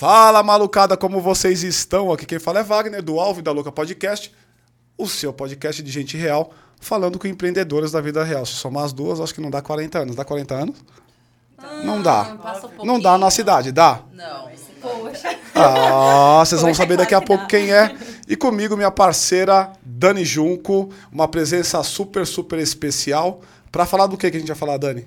Fala malucada, como vocês estão? Aqui quem fala é Wagner, do Alvo e da Louca Podcast, o seu podcast de gente real, falando com empreendedoras da vida real. Se somar as duas, acho que não dá 40 anos. Dá 40 anos? não dá. Passa um Não dá na pouquinho. cidade, dá? Não. Poxa. Ah, vocês vão Poxa, saber daqui a pouco quem é. E comigo, minha parceira Dani Junco, uma presença super, super especial. Pra falar do que que a gente vai falar, Dani?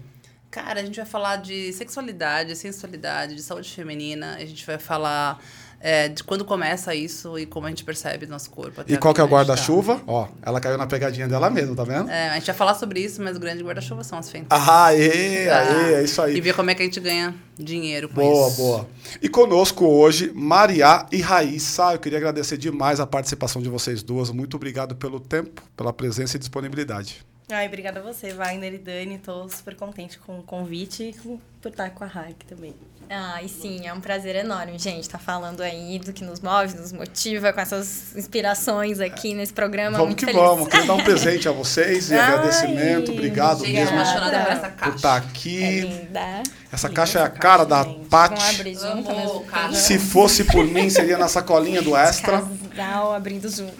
Cara, a gente vai falar de sexualidade, sensualidade, de saúde feminina. A gente vai falar é, de quando começa isso e como a gente percebe nosso corpo. até E qual que é o guarda-chuva? Ó, ela caiu na pegadinha dela mesmo, tá vendo? Tá. É, a gente vai falar sobre isso, mas o grande guarda-chuva são as fendas. Ah, aê, aê, é isso aí. E ver como é que a gente ganha dinheiro com Boa, isso. boa. E conosco hoje, Maria e Raíssa. Eu queria agradecer demais a participação de vocês duas. Muito obrigado pelo tempo, pela presença e disponibilidade. Ai, obrigada a você, Wagner e Dani. Tô super contente com o convite e por estar com a Hack também. Ah, e sim, é um prazer enorme, gente, tá falando aí do que nos move, nos motiva, com essas inspirações aqui nesse programa. vamos muito que feliz. vamos. Queria dar um presente a vocês e Ai, agradecimento. Obrigado mesmo apaixonada por essa por caixa. estar É aqui. linda. Essa Linda caixa é a cara caixa, da gente. Paty. Né? caixa. Se fosse por mim, seria na sacolinha do Extra. Casal abrindo junto.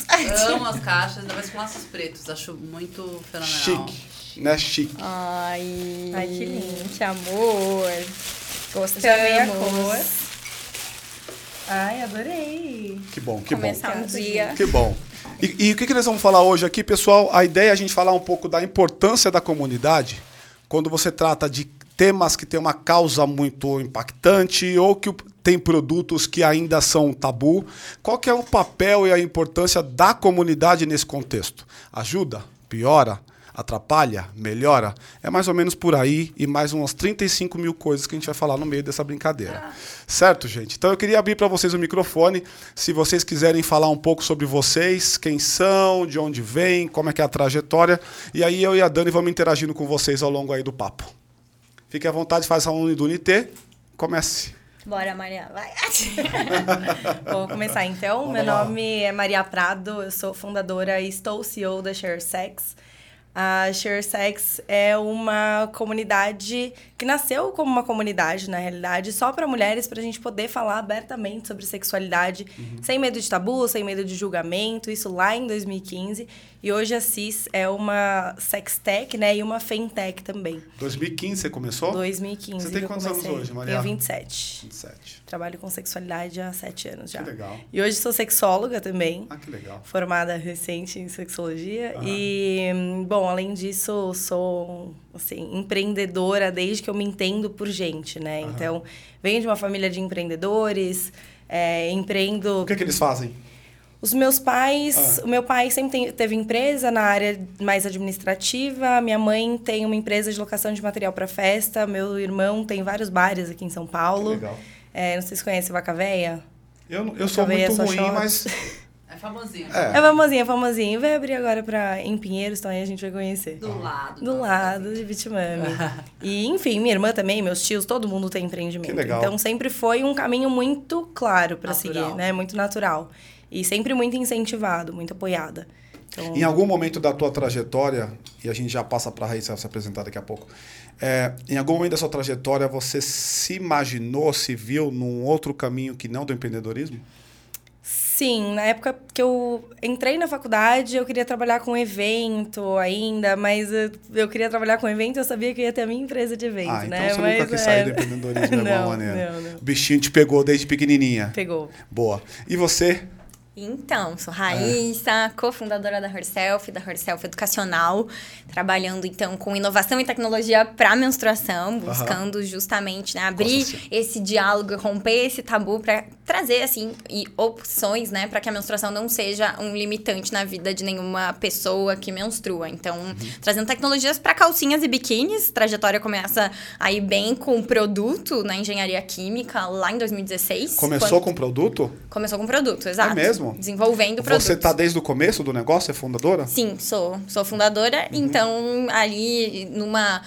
Amo as caixas, ainda mais com laços pretos. Acho muito fenomenal. Chique, né? Chique. Ai, Ai, que lindo. Que amor. Gostamos. Ai, adorei. Que bom, que bom. Começar um dia. Que bom. E, e o que, que nós vamos falar hoje aqui, pessoal? A ideia é a gente falar um pouco da importância da comunidade quando você trata de temas que têm uma causa muito impactante ou que tem produtos que ainda são tabu. Qual que é o papel e a importância da comunidade nesse contexto? Ajuda? Piora? Atrapalha? Melhora? É mais ou menos por aí e mais umas 35 mil coisas que a gente vai falar no meio dessa brincadeira. Certo, gente? Então eu queria abrir para vocês o microfone. Se vocês quiserem falar um pouco sobre vocês, quem são, de onde vêm, como é que é a trajetória. E aí eu e a Dani vamos interagindo com vocês ao longo aí do papo. Fique à vontade, faça a do Unité. Comece. Bora, Maria, vai. Vou começar então. Vamos Meu lá. nome é Maria Prado, eu sou fundadora e estou CEO da ShareSex. A ShareSex é uma comunidade que nasceu como uma comunidade, na realidade, só para mulheres, para a gente poder falar abertamente sobre sexualidade, sem medo de tabu, sem medo de julgamento, isso lá em 2015. E hoje a CIS é uma sextech, né, e uma fintech também. 2015 você começou? 2015 Você tem quantos anos comecei. hoje, Maria? Tenho 27. 27. Trabalho com sexualidade há sete anos já. Que legal. E hoje sou sexóloga também, Ah, que legal. formada recente em sexologia. Aham. E, bom, além disso, sou, assim, empreendedora desde que eu me entendo por gente, né? Aham. Então, venho de uma família de empreendedores, é, empreendo... O que, que eles fazem? Os meus pais, Ah. o meu pai sempre tem- teve empresa na área mais administrativa, minha mãe tem uma empresa de locação de material para festa, meu irmão tem vários bares aqui em São Que Paulo. legal. É, não sei se conhece Vaca Véia. Eu, não- eu sou Talvez muito ruim, shorts. mas. É famosinho. É. É famosinho, é famosinho. Vai abrir agora pra, em Pinheiros, então aí a gente vai conhecer. Do lado. Do lado de Bitimami. e, enfim, minha irmã também, meus tios, todo mundo tem empreendimento. Que legal. Então sempre foi um caminho muito claro pra Natural. seguir, né? Muito natural. E sempre muito incentivado, muito apoiada. Então, Em algum momento da tua trajetória, e a gente já passa para a Raíssa se apresentar daqui a pouco, é, em algum momento da sua trajetória você se imaginou, se viu num outro caminho que não do empreendedorismo? Sim, na época que eu entrei na faculdade, eu queria trabalhar com evento ainda, mas eu, eu queria trabalhar com evento, eu sabia que eu ia ter a minha empresa de evento, ah, então né? você mas, nunca quis é, sair do empreendedorismo de alguma Não, maneira. não, não. O bichinho te pegou desde pequenininha. Pegou. Boa. E você? Então, sou Raíssa, cofundadora da Herself, da Herself Educacional, trabalhando então com inovação e tecnologia para menstruação, buscando justamente né, abrir esse diálogo, romper esse tabu para trazer assim e opções, né, para que a menstruação não seja um limitante na vida de nenhuma pessoa que menstrua. Então, Uhum. trazendo tecnologias para calcinhas e biquínis, trajetória começa aí bem com produto na engenharia química lá em 2016. Começou quando- com produto? Começou com produto, exato. mesmo? Desenvolvendo produtos. Você tá desde o começo do negócio? É fundadora? Sim, sou. Sou fundadora. Uhum. Então, ali, numa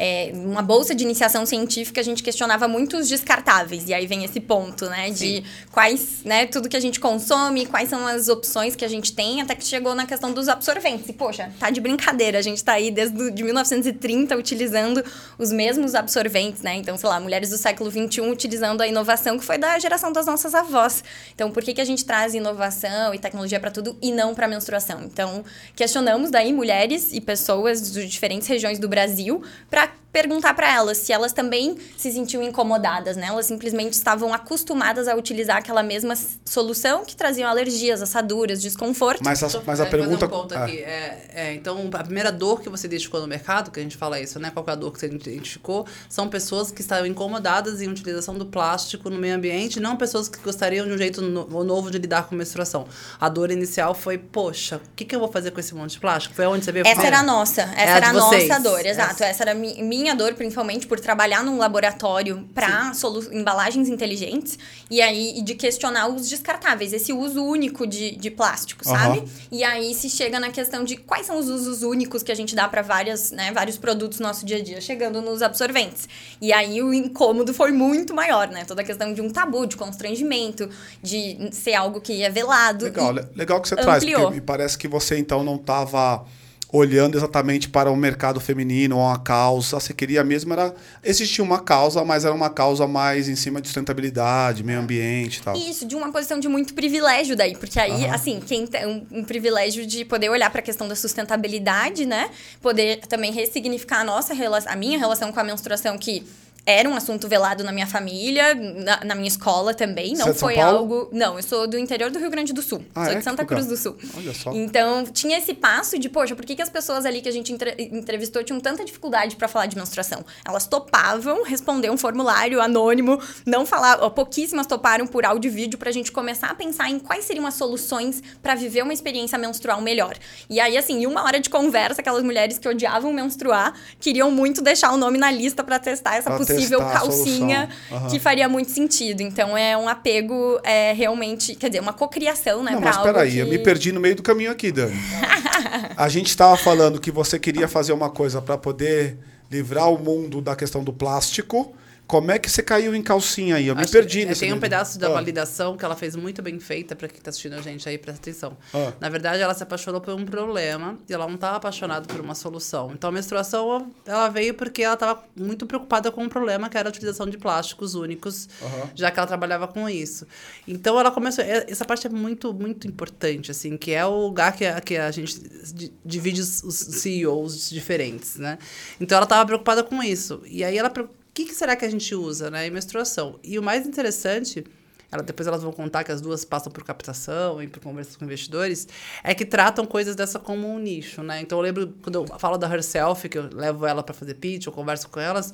é, uma bolsa de iniciação científica, a gente questionava muito os descartáveis. E aí vem esse ponto, né? De quais, né, tudo que a gente consome, quais são as opções que a gente tem, até que chegou na questão dos absorventes. E, poxa, tá de brincadeira, a gente tá aí desde de 1930 utilizando os mesmos absorventes, né? Então, sei lá, mulheres do século XXI utilizando a inovação que foi da geração das nossas avós. Então, por que, que a gente traz inovação e tecnologia para tudo e não para menstruação? Então, questionamos daí mulheres e pessoas de diferentes regiões do Brasil para back perguntar para elas se elas também se sentiam incomodadas, né? Elas simplesmente estavam acostumadas a utilizar aquela mesma solução que traziam alergias, assaduras, desconforto. Mas a, mas a É, pergunta. um ponto Ah, aqui. É, é, então, a primeira dor que você identificou no mercado, que a gente fala isso, né? Qual é a dor que você identificou? São pessoas que estavam incomodadas em utilização do plástico no meio ambiente, não pessoas que gostariam de um jeito no- novo de lidar com menstruação. A dor inicial foi, poxa, o que, que eu vou fazer com esse monte de plástico? Foi onde você veio Essa era a nossa, essa É a era a nossa dor, exato. Essa- Essa era mi- minha dor, principalmente por trabalhar num laboratório para embalagens inteligentes e aí de questionar os descartáveis, esse uso único de, de plástico, sabe? Aham. E aí se chega na questão de quais são os usos únicos que a gente dá para várias, né, vários produtos no nosso dia a dia, chegando nos absorventes. E aí o incômodo foi muito maior, né? Toda a questão de um tabu, de constrangimento, de ser algo que é velado. Legal, le- legal que você traz, ampliou. porque me parece que você então não estava olhando exatamente para o mercado feminino ou uma causa. Você queria mesmo era. Existia uma causa, mas era uma causa mais em cima de sustentabilidade, meio ambiente e tal. Isso, de uma posição de muito privilégio daí, porque aí, Aham. assim, quem tem um, um privilégio de poder olhar para a questão da sustentabilidade, né? Poder também ressignificar a nossa relação, a minha relação com a menstruação que era um assunto velado na minha família, na, na minha escola também, não é foi algo, não, eu sou do interior do Rio Grande do Sul, Ah, sou é? de Santa. Cruz do Sul. Olha só. Então, tinha esse passo de, poxa, por que, que as pessoas ali que a gente entre- entrevistou tinham tanta dificuldade para falar de menstruação? Elas topavam responder um formulário anônimo, não falar, pouquíssimas toparam por áudio e vídeo pra gente começar a pensar em quais seriam as soluções para viver uma experiência menstrual melhor. E aí, assim, em uma hora de conversa, aquelas mulheres que odiavam menstruar queriam muito deixar o nome na lista para testar essa Pra possível a calcinha. Aham. que faria muito sentido. Então, é um apego é, realmente, quer dizer, uma cocriação, né, Não, mas peraí, que... eu me perdi no meio do caminho aqui, Dani. A gente estava falando que você queria fazer uma coisa para poder livrar o mundo da questão do plástico. Como é que você caiu em calcinha aí? Eu me Acho perdi que, é, nesse Tem um pedaço da Ah. validação que ela fez muito bem feita para quem está assistindo a gente aí, presta atenção. Ah. Na verdade, ela se apaixonou por um problema e ela não estava apaixonada por uma solução. Então, a menstruação, ela veio porque ela estava muito preocupada com um problema que era a utilização de plásticos únicos, Aham. já que ela trabalhava com isso. Então, ela começou... Essa parte é muito, muito importante, assim, que é o lugar que a, que a gente di- divide os, os CEOs diferentes, né? Então, ela estava preocupada com isso. E aí, ela... que, que será que a gente usa, né? Em menstruação. E o mais interessante... Ela, depois elas vão contar que as duas passam por captação e por conversas com investidores, é que tratam coisas dessa como um nicho, né? Então eu lembro quando eu falo da Herself, que eu levo ela para fazer pitch, eu converso com elas,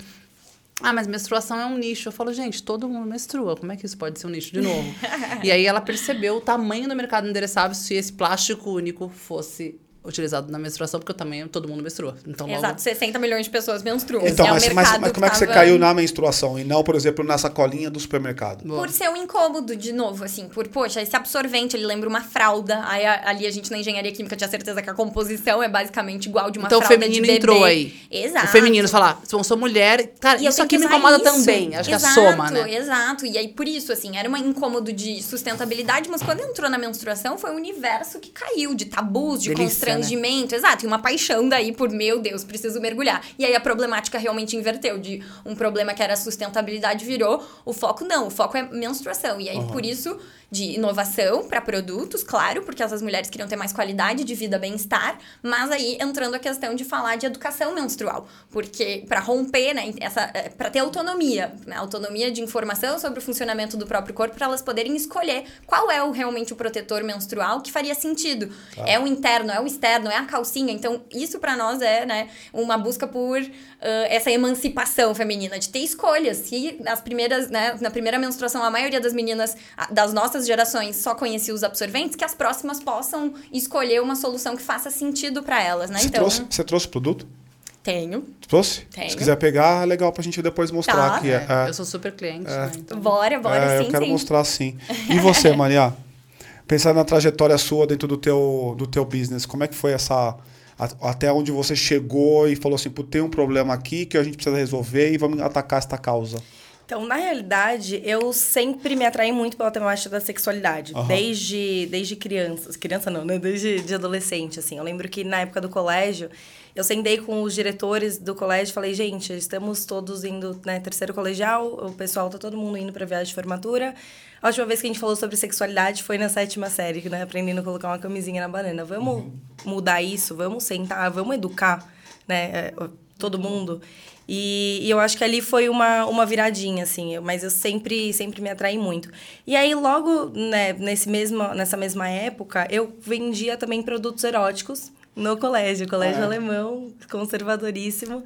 ah, mas menstruação é um nicho. Eu falo, gente, todo mundo menstrua. Como é que isso pode ser um nicho de novo? e aí ela percebeu o tamanho do mercado endereçável se esse plástico único fosse utilizado na menstruação, porque eu também todo mundo menstrua. Então, logo, Exato, 60 milhões de pessoas menstruam. Então, é mas, mas, mas como é que você tava- caiu na menstruação e não, por exemplo, na sacolinha do supermercado? Boa. Por ser um incômodo, de novo, assim, por, poxa, esse absorvente, ele lembra uma fralda. Aí a- ali a gente na engenharia química tinha certeza que a composição é basicamente igual de uma Então o fralda feminino de bebê. entrou aí. Exato. O feminino falar, se eu sou mulher, cara, E isso aqui me incomoda isso. também. Acho exato, que é a soma, né? Exato. E aí, por isso, assim, era um incômodo de sustentabilidade, mas quando entrou na menstruação, foi um universo que caiu de tabus, de Delícia, constrangimento. Exato. E uma paixão daí por, meu Deus, preciso mergulhar. E aí a problemática realmente inverteu. De um problema que era sustentabilidade virou o foco não. O foco é menstruação. E aí, por isso, de inovação para produtos, claro, porque essas mulheres queriam ter mais qualidade de vida, bem-estar, mas aí entrando a questão de falar de educação menstrual, porque para romper, né, essa para ter autonomia, né, autonomia de informação sobre o funcionamento do próprio corpo para elas poderem escolher qual é o, realmente o protetor menstrual que faria sentido. É o interno, é o externo, é a calcinha. Então, isso para nós é, né, uma busca por ah, essa emancipação feminina de ter escolhas. Se nas primeiras, né, na primeira menstruação a maioria das meninas das nossas gerações só conhecia os absorventes, que as próximas possam escolher uma solução que faça sentido para elas, né? Você, então, trouxe, você trouxe produto? tenho. Trouxe? Tenho. Se quiser pegar, é legal pra gente depois mostrar Tá. aqui. É, É, Eu sou super cliente, né? Então, Bora, bora, é, sim, eu quero sim. mostrar sim. E você, Maria? Pensando na trajetória sua dentro do teu, do teu business, como é que foi essa Até onde você chegou e falou assim, tem um problema aqui que a gente precisa resolver e vamos atacar esta causa. Então, na realidade, eu sempre me atraí muito pela temática da sexualidade. Aham. Desde, desde crianças. Criança não, né? Desde de adolescente, assim. Eu lembro que na época do colégio, eu sentei com os diretores do colégio e falei, gente, estamos todos indo, né? Terceiro colegial, o pessoal tá todo mundo indo pra viagem de formatura. A última vez que a gente falou sobre sexualidade foi na sétima série, né? Aprendendo a colocar uma camisinha na banana. Vamos mudar isso, vamos sentar, vamos educar, né? é, Todo mundo. E, e eu acho que ali foi uma, uma viradinha, assim, eu- mas eu sempre, sempre me atraí muito. E aí, logo né, nesse mesmo, nessa mesma época, eu vendia também produtos eróticos no colégio, colégio é? alemão, conservadoríssimo.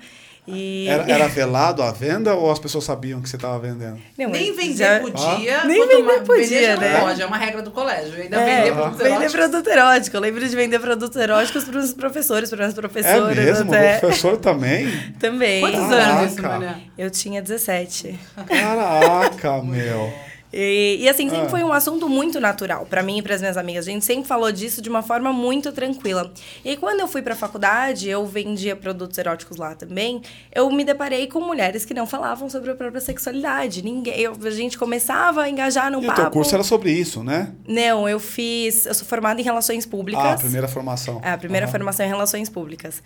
E... Era, era velado a venda ou as pessoas sabiam que você estava vendendo? Não, Nem mas vender já- podia. Nem quanto vender podia, vender não né? pode, é uma regra do colégio. Ainda É, vender produtos vender eróticos. produto erótico. Eu lembro de vender produtos eróticos para os professores, para as É professoras. mesmo? até. O professor também? Também. Quantos Caraca. anos isso, Maria? Eu tinha 17. Caraca, meu. E, e, assim, sempre Ah. foi um assunto muito natural para mim e para as minhas amigas. A gente sempre falou disso de uma forma muito tranquila. E quando eu fui para a faculdade, eu vendia produtos eróticos lá também. Eu me deparei com mulheres que não falavam sobre a própria sexualidade. Ninguém, eu- a gente começava a engajar num E o papo. teu curso era sobre isso, né? Não, eu fiz. Eu sou formada em relações públicas. Ah, a primeira formação. É, a primeira formação em relações públicas.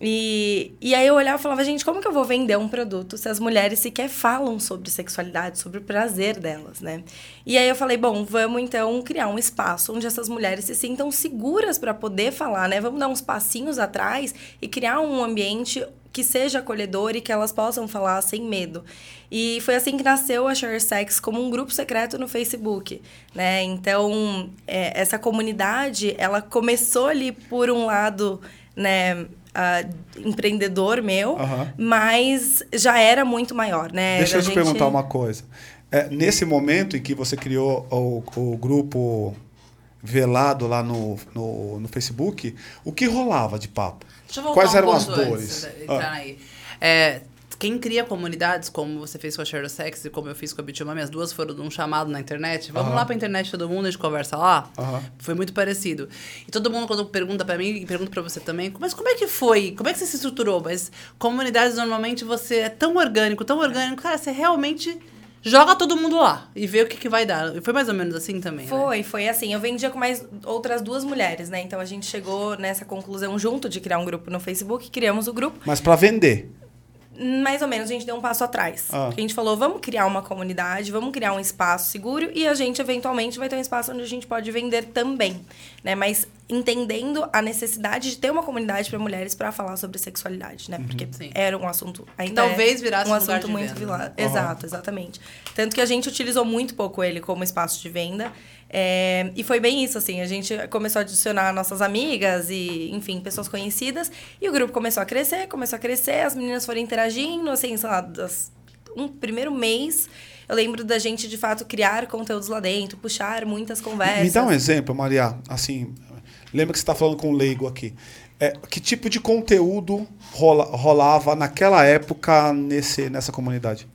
E, e aí eu olhava e falava, gente, como que eu vou vender um produto se as mulheres sequer falam sobre sexualidade, sobre o prazer delas, né? E aí eu falei, bom, vamos então criar um espaço onde essas mulheres se sintam seguras para poder falar, né? Vamos dar uns passinhos atrás e criar um ambiente que seja acolhedor e que elas possam falar sem medo. E foi assim que nasceu a Share Sex como um grupo secreto no Facebook, né? Então, é, essa comunidade, ela começou ali por um lado, né, ah, empreendedor meu, Aham. mas já era muito maior, né? Deixa Da eu te gente- perguntar uma coisa. É, nesse momento em que você criou o, o grupo velado lá no, no, no Facebook, o que rolava de papo? Deixa eu voltar Quais um eram as ponto antes dores? entrar Ah. aí. É, quem cria comunidades, como você fez com a Share Sex e como eu fiz com a Bitumami, as duas foram de um chamado na internet. Vamos Aham. lá pra internet todo mundo, a gente conversa lá. Aham. Foi muito parecido. E todo mundo, quando pergunta pra mim, e pergunta pra você também, mas como é que foi? Como é que você se estruturou? Mas comunidades, normalmente, você é tão orgânico, tão orgânico, cara, você realmente joga todo mundo lá e vê o que, que vai dar. Foi mais ou menos assim também, né? Foi, foi assim. Eu vendia com mais outras duas mulheres, né? Então a gente chegou nessa conclusão junto de criar um grupo no Facebook, criamos o grupo. Mas para vender. Mais ou menos, a gente deu um passo atrás. Ah. A gente falou, vamos criar uma comunidade, vamos criar um espaço seguro e a gente, eventualmente, vai ter um espaço onde a gente pode vender também, né? Mas entendendo a necessidade de ter uma comunidade para mulheres para falar sobre sexualidade, né? Porque Sim. era um assunto ainda Talvez é virasse um um assunto muito venda, vila- né? Exato, exatamente. Tanto que a gente utilizou muito pouco ele como espaço de venda. É, e foi bem isso, assim. A gente começou a adicionar nossas amigas e, enfim, pessoas conhecidas. E o grupo começou a crescer, começou a crescer. As meninas foram interagindo, assim, sei lá, das, um primeiro mês... Eu lembro da gente, de fato, criar conteúdos lá dentro, puxar muitas conversas. Me dá um exemplo, Maria. Assim, lembra que você está falando com um leigo aqui. É, que tipo de conteúdo rola- rolava naquela época nesse, nessa comunidade?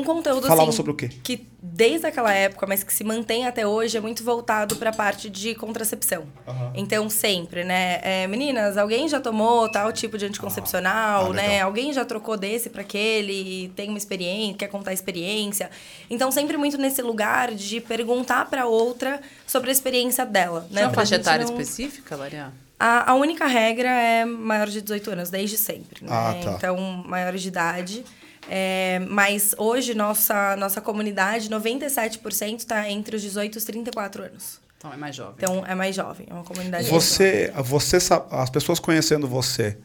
Um conteúdo Falava assim, sobre o quê? que desde aquela época, mas que se mantém até hoje, é muito voltado para a parte de contracepção. Aham. Então, sempre, né? é, meninas, alguém já tomou tal tipo de anticoncepcional, Ah, né? legal. Alguém já trocou desse para aquele e tem uma experiência, quer contar a experiência. Então, sempre muito nesse lugar de perguntar para outra sobre a experiência dela, Tem né? uma Pra faixa etária não- específica, Maria? a, a única regra é maior de 18 anos, desde sempre. Né? Ah, tá. Então, maiores de idade. É, mas hoje, nossa, nossa comunidade, 97% está entre os 18 e os 34 anos. Então é mais jovem. Então, é mais jovem. É uma comunidade Você, você as pessoas conhecendo você,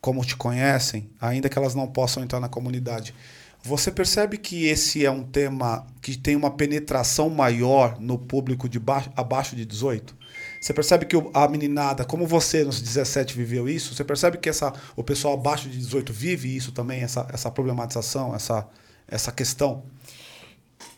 como te conhecem, ainda que elas não possam entrar na comunidade, você percebe que esse é um tema que tem uma penetração maior no público de baixo, abaixo de 18? Você percebe que a meninada, como você nos 17 viveu isso, você percebe que essa, o pessoal abaixo de 18 vive isso também, essa, essa problematização, essa, essa questão?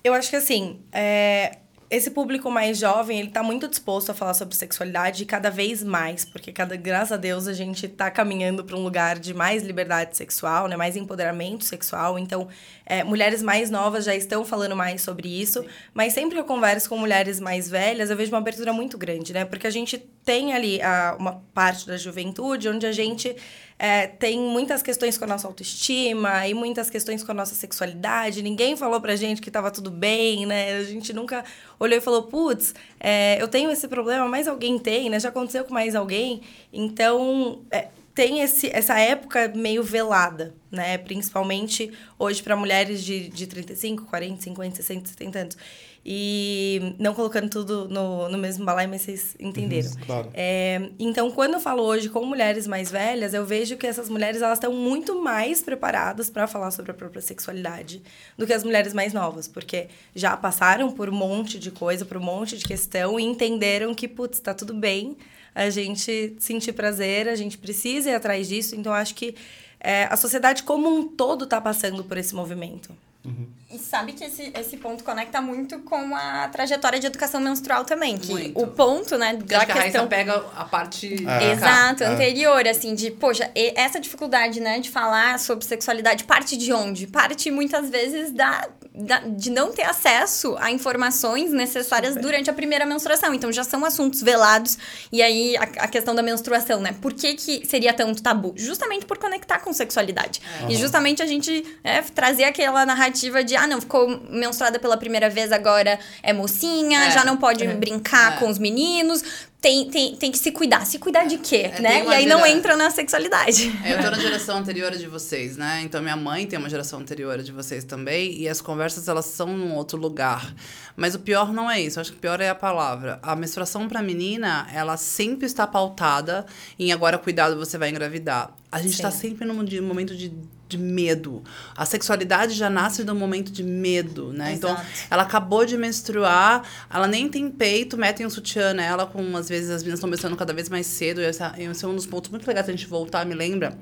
Eu acho que assim, é, esse público mais jovem, ele tá muito disposto a falar sobre sexualidade cada vez mais, porque cada, graças a Deus a gente tá caminhando para um lugar de mais liberdade sexual, né, mais empoderamento sexual. Então, é, mulheres mais novas já estão falando mais sobre isso, mas sempre que eu converso com mulheres mais velhas, eu vejo uma abertura muito grande, né? Porque a gente tem ali a, uma parte da juventude onde a gente é, tem muitas questões com a nossa autoestima e muitas questões com a nossa sexualidade. Ninguém falou pra gente que tava tudo bem, né? A gente nunca olhou e falou, putz, é, eu tenho esse problema, mas alguém tem, né? Já aconteceu com mais alguém. Então, é, tem esse, essa época meio velada, né? Principalmente hoje para mulheres de, de 35, 40, 50, 60, 70 anos. E não colocando tudo no, no mesmo balai, mas vocês entenderam. Uhum, claro. É, então, quando eu falo hoje com mulheres mais velhas, eu vejo que essas mulheres elas estão muito mais preparadas para falar sobre a própria sexualidade do que as mulheres mais novas, porque já passaram por um monte de coisa, por um monte de questão e entenderam que, putz, tá tudo bem a gente sentir prazer, a gente precisa ir atrás disso. Então, acho que é, a sociedade como um todo está passando por esse movimento. Uhum. E sabe que esse, esse ponto conecta muito com a trajetória de educação menstrual também. Que muito. o ponto, né, da Acho questão... Que a pega a parte... É. Exato, é. anterior, assim, de, poxa, essa dificuldade, né, de falar sobre sexualidade parte de onde? Parte, muitas vezes, da, da de não ter acesso a informações necessárias Super. durante a primeira menstruação. Então, já são assuntos velados. E aí, a, a, questão da menstruação, né? Por que que seria tanto tabu? Justamente por conectar com sexualidade. É. E justamente a gente é, trazer aquela narrativa de, ah, não, ficou menstruada pela primeira vez, agora é mocinha, é, já não pode é, brincar é. com os meninos. Tem, tem, tem que se cuidar. Se cuidar de quê, é, né? E aí gera... não entra na sexualidade. É, eu tô na geração anterior de vocês, né? Então minha mãe tem uma geração anterior de vocês também. E as conversas, elas são num outro lugar. Mas o pior não é isso. Eu acho que o pior é a palavra. A menstruação pra menina, ela sempre está pautada em agora cuidado, você vai engravidar. A gente Sim. tá sempre num momento de de medo. A sexualidade já nasce do momento de medo, né? Então, Exato. Então, ela acabou de menstruar, ela nem tem peito, metem um sutiã nela, com às vezes as meninas estão menstruando cada vez mais cedo. E esse, esse é um dos pontos muito legais a gente voltar, me lembra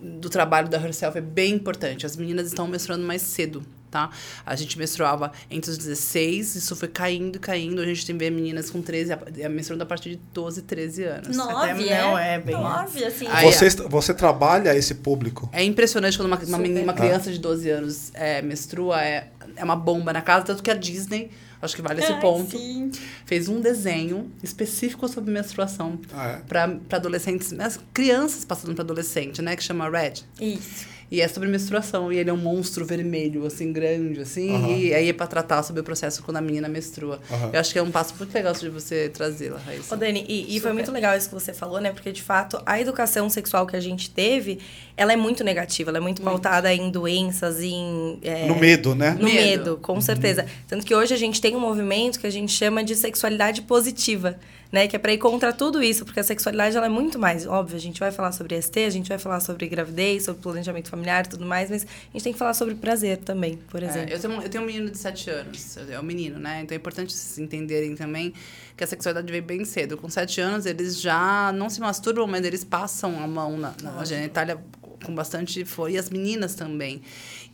do trabalho da Herself é bem importante. As meninas estão menstruando mais cedo tá? A gente menstruava entre os 16, isso foi caindo e caindo. A gente tem ver meninas com 13, menstruando a partir de 12, 13 anos. 9, Até é? Não, é bem... 9, assim. Aí, você, você trabalha esse público? É impressionante quando uma, uma, uma criança de 12 anos é, menstrua, é, é uma bomba na casa, tanto que a Disney... Acho que vale esse Ai, ponto. Sim. Fez um desenho específico sobre menstruação ah, é? para adolescentes, as crianças passando para adolescente, né? Que chama Red. Isso. E é sobre menstruação. E ele é um monstro vermelho, assim, grande, assim. Uhum. E aí é pra tratar sobre o processo quando a menina menstrua. Uhum. Eu acho que é um passo muito legal de você trazê-la, Raíssa. Ô, Dani, e, e foi muito legal isso que você falou, né? Porque, de fato, a educação sexual que a gente teve, ela é muito negativa. Ela é muito, muito. pautada em doenças, em... É, no medo, né? No medo, medo com uhum. certeza. Tanto que hoje a gente tem um movimento que a gente chama de sexualidade positiva né? Que é para ir contra tudo isso, porque a sexualidade ela é muito mais. Óbvio, a gente vai falar sobre ST, a gente vai falar sobre gravidez, sobre planejamento familiar e tudo mais, mas a gente tem que falar sobre prazer também, por é, exemplo. É, eu, tenho, eu tenho um menino de 7 anos, é um menino, né? Então é importante vocês entenderem também que a sexualidade vem bem cedo. Com 7 anos, eles já não se masturbam, mas eles passam a mão na, na genitália com bastante foi e as meninas também.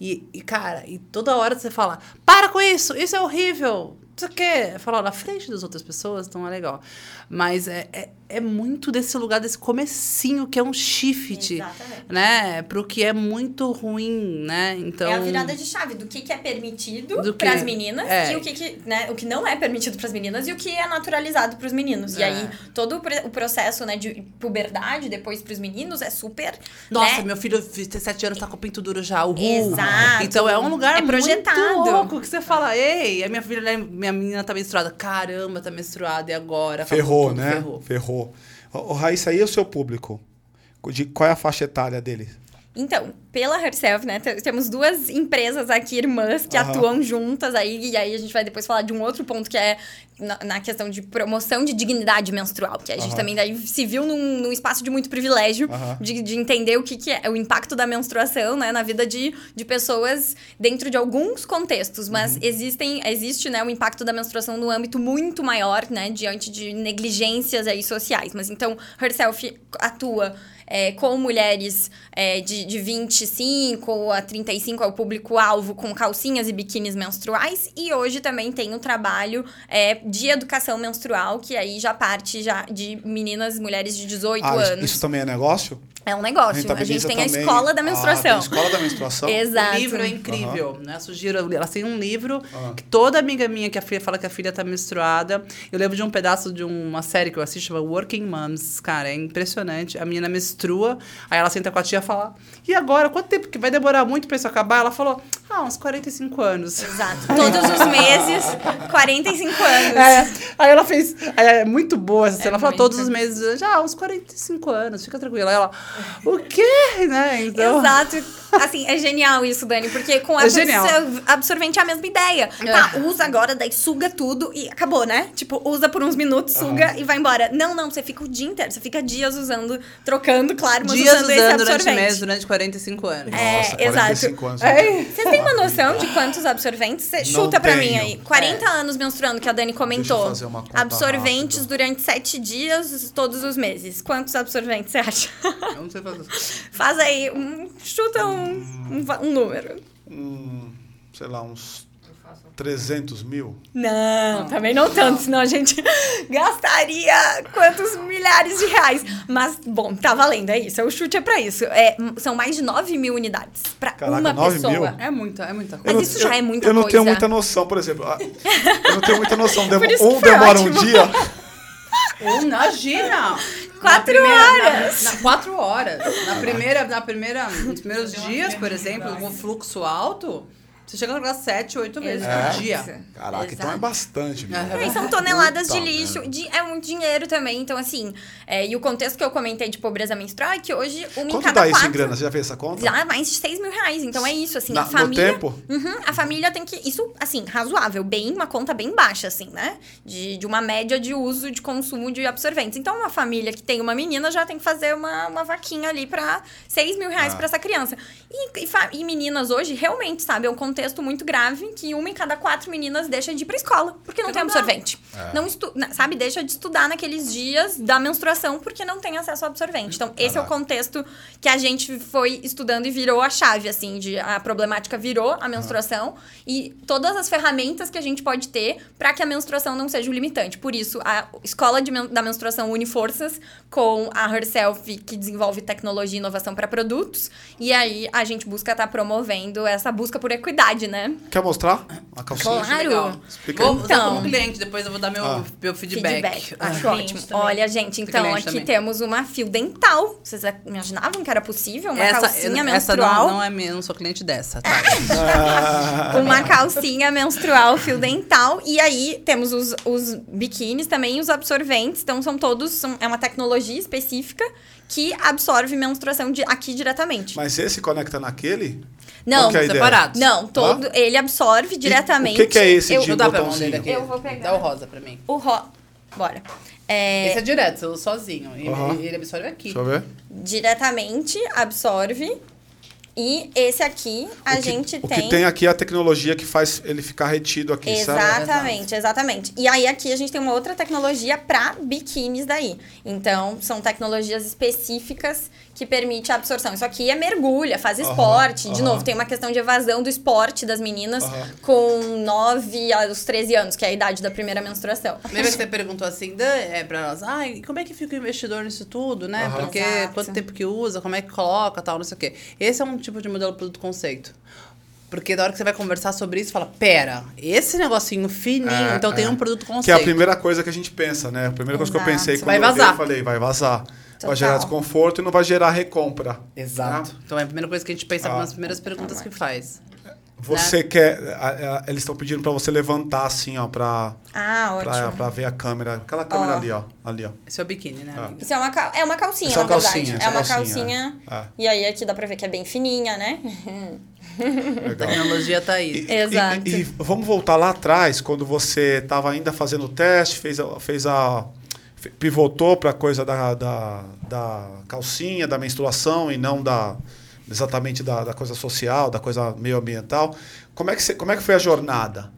E, e, cara, e toda hora você fala: para com isso, isso é horrível você quer falar na frente das outras pessoas, então é legal. Mas é, é, é, muito desse lugar, desse comecinho, que é um shift, Exatamente. né? Pro que é muito ruim, né? Então... É a virada de chave do que, que é permitido para as meninas é. e o que, que, né, o que não é permitido para as meninas e o que é naturalizado para os meninos. É. E aí, todo o processo né, de puberdade depois para os meninos é super... Nossa, né? meu filho de 7 anos tá com o pinto duro já, uhul. Exato. Então é um lugar é projetado. muito louco que você fala, ei, a minha filha, né, minha menina tá menstruada. Caramba, tá menstruada, e agora? Ferrou, tudo, né? Ferrou. Ferrou. O, Raíssa, aí é o seu público? De, qual é a faixa etária deles? Então, pela Herself, né? Temos duas empresas aqui, irmãs, que uhum. atuam juntas aí. E aí a gente vai depois falar de um outro ponto que é na, na questão de promoção de dignidade menstrual. Que a gente uhum. também daí se viu num, num espaço de muito privilégio uhum. de, de entender o que, que é o impacto da menstruação, né? Na vida de, de pessoas dentro de alguns contextos. Mas uhum. existem, existe, né? O impacto da menstruação no âmbito muito maior, né? Diante de negligências aí sociais. Mas então, Herself atua é, com mulheres é, de de, de 25 a 35 é o público-alvo com calcinhas e biquínis menstruais. E hoje também tem o trabalho é, de educação menstrual, que aí já parte já de meninas, mulheres de 18 Ah, anos. isso também é negócio? É um negócio. A gente tem a também- escola da Ah, menstruação. tem a escola da menstruação? Exato. O livro é incrível, né? Sugiro, elas têm um livro Ah. que toda amiga minha que a filha fala que a filha tá menstruada. Eu lembro de um pedaço de uma série que eu assisto, chama Working Moms. Cara, é impressionante. A menina menstrua, aí ela senta com a tia e fala: E agora? Quanto tempo que vai demorar muito pra isso acabar? Ela falou: Ah, uns 45 anos. Exato. Todos os meses, 45 anos. É, aí ela fez. É muito boa essa cena. ela falou todos os meses, já, uns 45 anos, fica tranquila. Aí ela, o quê? Né? Então. Exato. Assim, é genial isso, Dani, porque com É genial. absor- absorvente é a mesma ideia. Tá, usa agora, daí suga tudo e acabou, né? Tipo, usa por uns minutos, suga e vai embora. Não, não, você fica o dia inteiro, você fica dias usando, trocando, claro, mas Dias usando, esse usando durante o absorvente. mês, durante 45 anos. É, Nossa, exato. 45 anos. É. Vocês têm uma noção de quantos absorventes? Você chuta pra mim aí. 40 anos menstruando, que a Dani comentou. fazer uma conta absorventes rápida. durante 7 dias, todos os meses. Quantos absorventes você acha? Eu não sei fazer. Faz aí, um, chuta um, um, um número. Hum, sei lá, uns 300 mil? Não, também não tanto, senão a gente gastaria quantos milhares de reais. Mas, bom, tá valendo, é isso. O chute é pra isso. É, são mais de 9 mil unidades pra Caraca, uma 9 pessoa. mil? É muita, é muita Mas coisa. isso já é muita Eu não tenho coisa. muita noção, por exemplo. Eu não tenho muita noção. Demo- Por isso que um foi demora ótimo. um dia. Imagina! Quatro Na primeira- horas. Na, na- quatro horas. Na primeira, na primeira, nos primeiros dias, por exemplo, com fluxo alto, você chega a jogar sete, oito vezes É? por dia. Caraca, então é Exato. bastante. meu. É. São toneladas de Puta lixo. merda. de- é muito dinheiro também. Então, assim, é, e o contexto que eu comentei de pobreza menstrual é que hoje uma em Quanto cada dá isso quatro. em grana? Você já fez essa conta? Já mais de 6 mil reais. Então é isso, assim, Na- a no família. tempo? Uhum, a família tem que. Isso, assim, razoável, bem, uma conta bem baixa, assim, né? De, de uma média de uso de consumo de absorventes. Então, uma família que tem uma menina já tem que fazer uma, uma vaquinha ali pra 6 mil reais Ah. pra essa criança. E, e, e meninas hoje, realmente, sabe, é um contexto muito grave que uma em cada quatro meninas deixa de ir pra escola, porque não tem dá. absorvente. Não estu sabe, deixa de estudar naqueles dias da menstruação porque não tem acesso ao absorvente. Então, esse é o contexto que a gente foi estudando e virou a chave, assim, de a problemática virou a menstruação e todas as ferramentas que a gente pode ter para que a menstruação não seja um limitante. Por isso, a escola de men- da menstruação une forças com a Herself, que desenvolve tecnologia e inovação para produtos, e aí a gente busca estar promovendo essa busca por equidade, né? Quer mostrar a calcinha? Claro. Explica Vou aí. usar Então. como cliente, depois eu vou dar meu, Ah. meu feedback. Acho Cliente ótimo. também. Olha, gente, então aqui também. temos uma fio dental. Vocês imaginavam que era possível? Uma calcinha essa não, menstrual. não é minha, eu não sou cliente dessa, tá? Uma calcinha menstrual, fio dental. E aí temos os, os biquínis também, os absorventes. Então, são todos. são- é uma tecnologia específica que absorve menstruação de, aqui diretamente. Mas esse conecta naquele? Não, é separados. não, todo, ele absorve diretamente. o que que é esse Eu, de Eu botãozinho? Eu vou pegar. Dá o rosa pra mim. o ro... Bora. É, Esse é direto, sozinho. Ele, Aham. ele absorve aqui. Deixa eu ver. diretamente absorve. E esse aqui, a o que, gente o tem. que tem aqui é a tecnologia que faz ele ficar retido aqui? Exatamente, exatamente. E aí aqui a gente tem uma outra tecnologia para biquínis daí. Então, são tecnologias específicas que permite a absorção. Isso aqui é mergulha, faz Aham, esporte. De aham. novo, tem uma questão de evasão do esporte das meninas Aham. com 9 aos 13 anos, que é a idade da primeira menstruação. Lembra que você perguntou assim, Dan, é, pra nós, ai, como é que fica o investidor nisso tudo, né? Porque Exato. quanto tempo que usa, como é que coloca, tal, não sei o quê. Esse é um tipo de modelo produto conceito. Porque da hora que você vai conversar sobre isso, fala, pera, esse negocinho fininho, É, então tem é. um produto conceito. Que é a primeira coisa que a gente pensa, né? A primeira coisa que eu pensei Você quando vai eu vi, vazar. eu falei, vai vazar. Vai Total. gerar desconforto e não vai gerar recompra. Exato. né? Então é a primeira coisa que a gente pensa Ah. nas primeiras perguntas que faz. Você quer. a- a- eles estão pedindo pra você levantar assim, ó, pra, Ah, pra, ótimo. pra ver a câmera. Aquela câmera Ó. ali, ó. Ali, ó. Esse é o biquíni, né, amiga? Isso é uma, é uma calcinha, Isso é na uma verdade. calcinha, é é uma calcinha, calcinha. é. E aí aqui dá pra ver que é bem fininha, né? A Legal. tecnologia tá aí. E- Exato. E, e vamos voltar lá atrás, quando você estava ainda fazendo o teste, fez a, fez a pivotou para a coisa da, da, da calcinha, da menstruação e não da exatamente da, da coisa social, da coisa meio ambiental. Como é que você, como é que foi a jornada?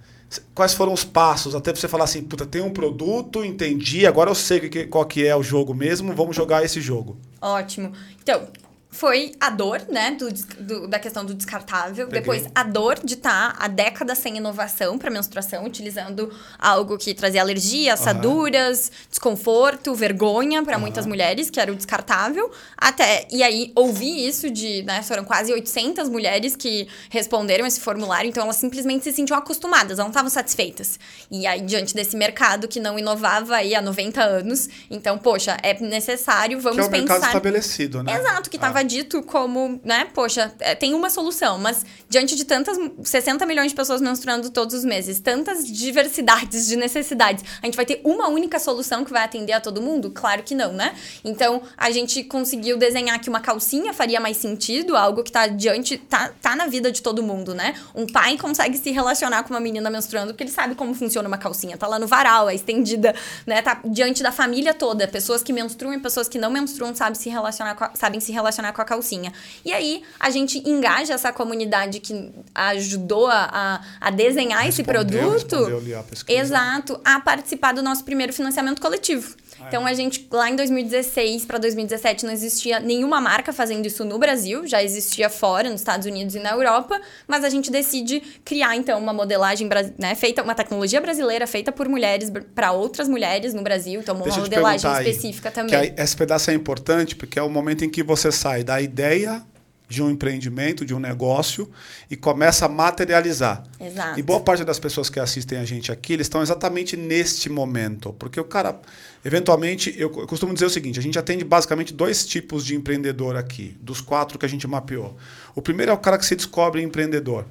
Quais foram os passos até você falar assim, puta, tem um produto, entendi, agora eu sei que, qual que é o jogo mesmo, vamos jogar esse jogo. Ótimo. Então, foi a dor, né, do, do- da questão do descartável. Peguei. Depois, a dor de estar há décadas sem inovação para menstruação, utilizando algo que trazia alergia, assaduras, desconforto, vergonha para muitas mulheres, que era o descartável. Até, e aí, ouvi isso de, né, foram quase 800 mulheres que responderam esse formulário, então elas simplesmente se sentiam acostumadas, elas não estavam satisfeitas. E aí, diante desse mercado que não inovava aí há 90 anos, então, poxa, é necessário, vamos Que é mercado pensar... estabelecido, né? Exato, que Ah. estava dito como, né, poxa, é, tem uma solução, mas diante de tantas, 60 milhões de pessoas menstruando todos os meses, tantas diversidades de necessidades, a gente vai ter uma única solução que vai atender a todo mundo? Claro que não, né? Então, a gente conseguiu desenhar que uma calcinha faria mais sentido, algo que tá diante, tá, tá na vida de todo mundo, né? Um pai consegue se relacionar com uma menina menstruando porque ele sabe como funciona uma calcinha, tá lá no varal, é estendida, né? Tá diante da família toda, pessoas que menstruam e pessoas que não menstruam sabem se relacionar a, sabem se relacionar com a calcinha. E aí a gente engaja essa comunidade que ajudou a, a, desenhar esse Respondeu, produto. a pesquisa. Exato, a participar do nosso primeiro financiamento coletivo. Então a gente lá em 2016 para 2017 não existia nenhuma marca fazendo isso no Brasil, já existia fora, nos Estados Unidos e na Europa, mas a gente decide criar então uma modelagem, né, feita uma tecnologia brasileira feita por mulheres para outras mulheres no Brasil, então uma Deixa modelagem perguntar aí, específica também. Que esse pedaço é importante porque é o momento em que você sai da ideia de um empreendimento, de um negócio e começa a materializar. Exato. E boa parte das pessoas que assistem a gente aqui, eles estão exatamente neste momento. Porque o cara, eventualmente, eu, eu costumo dizer o seguinte: a gente atende basicamente dois tipos de empreendedor aqui, dos quatro que a gente mapeou. O primeiro é o cara que se descobre empreendedor.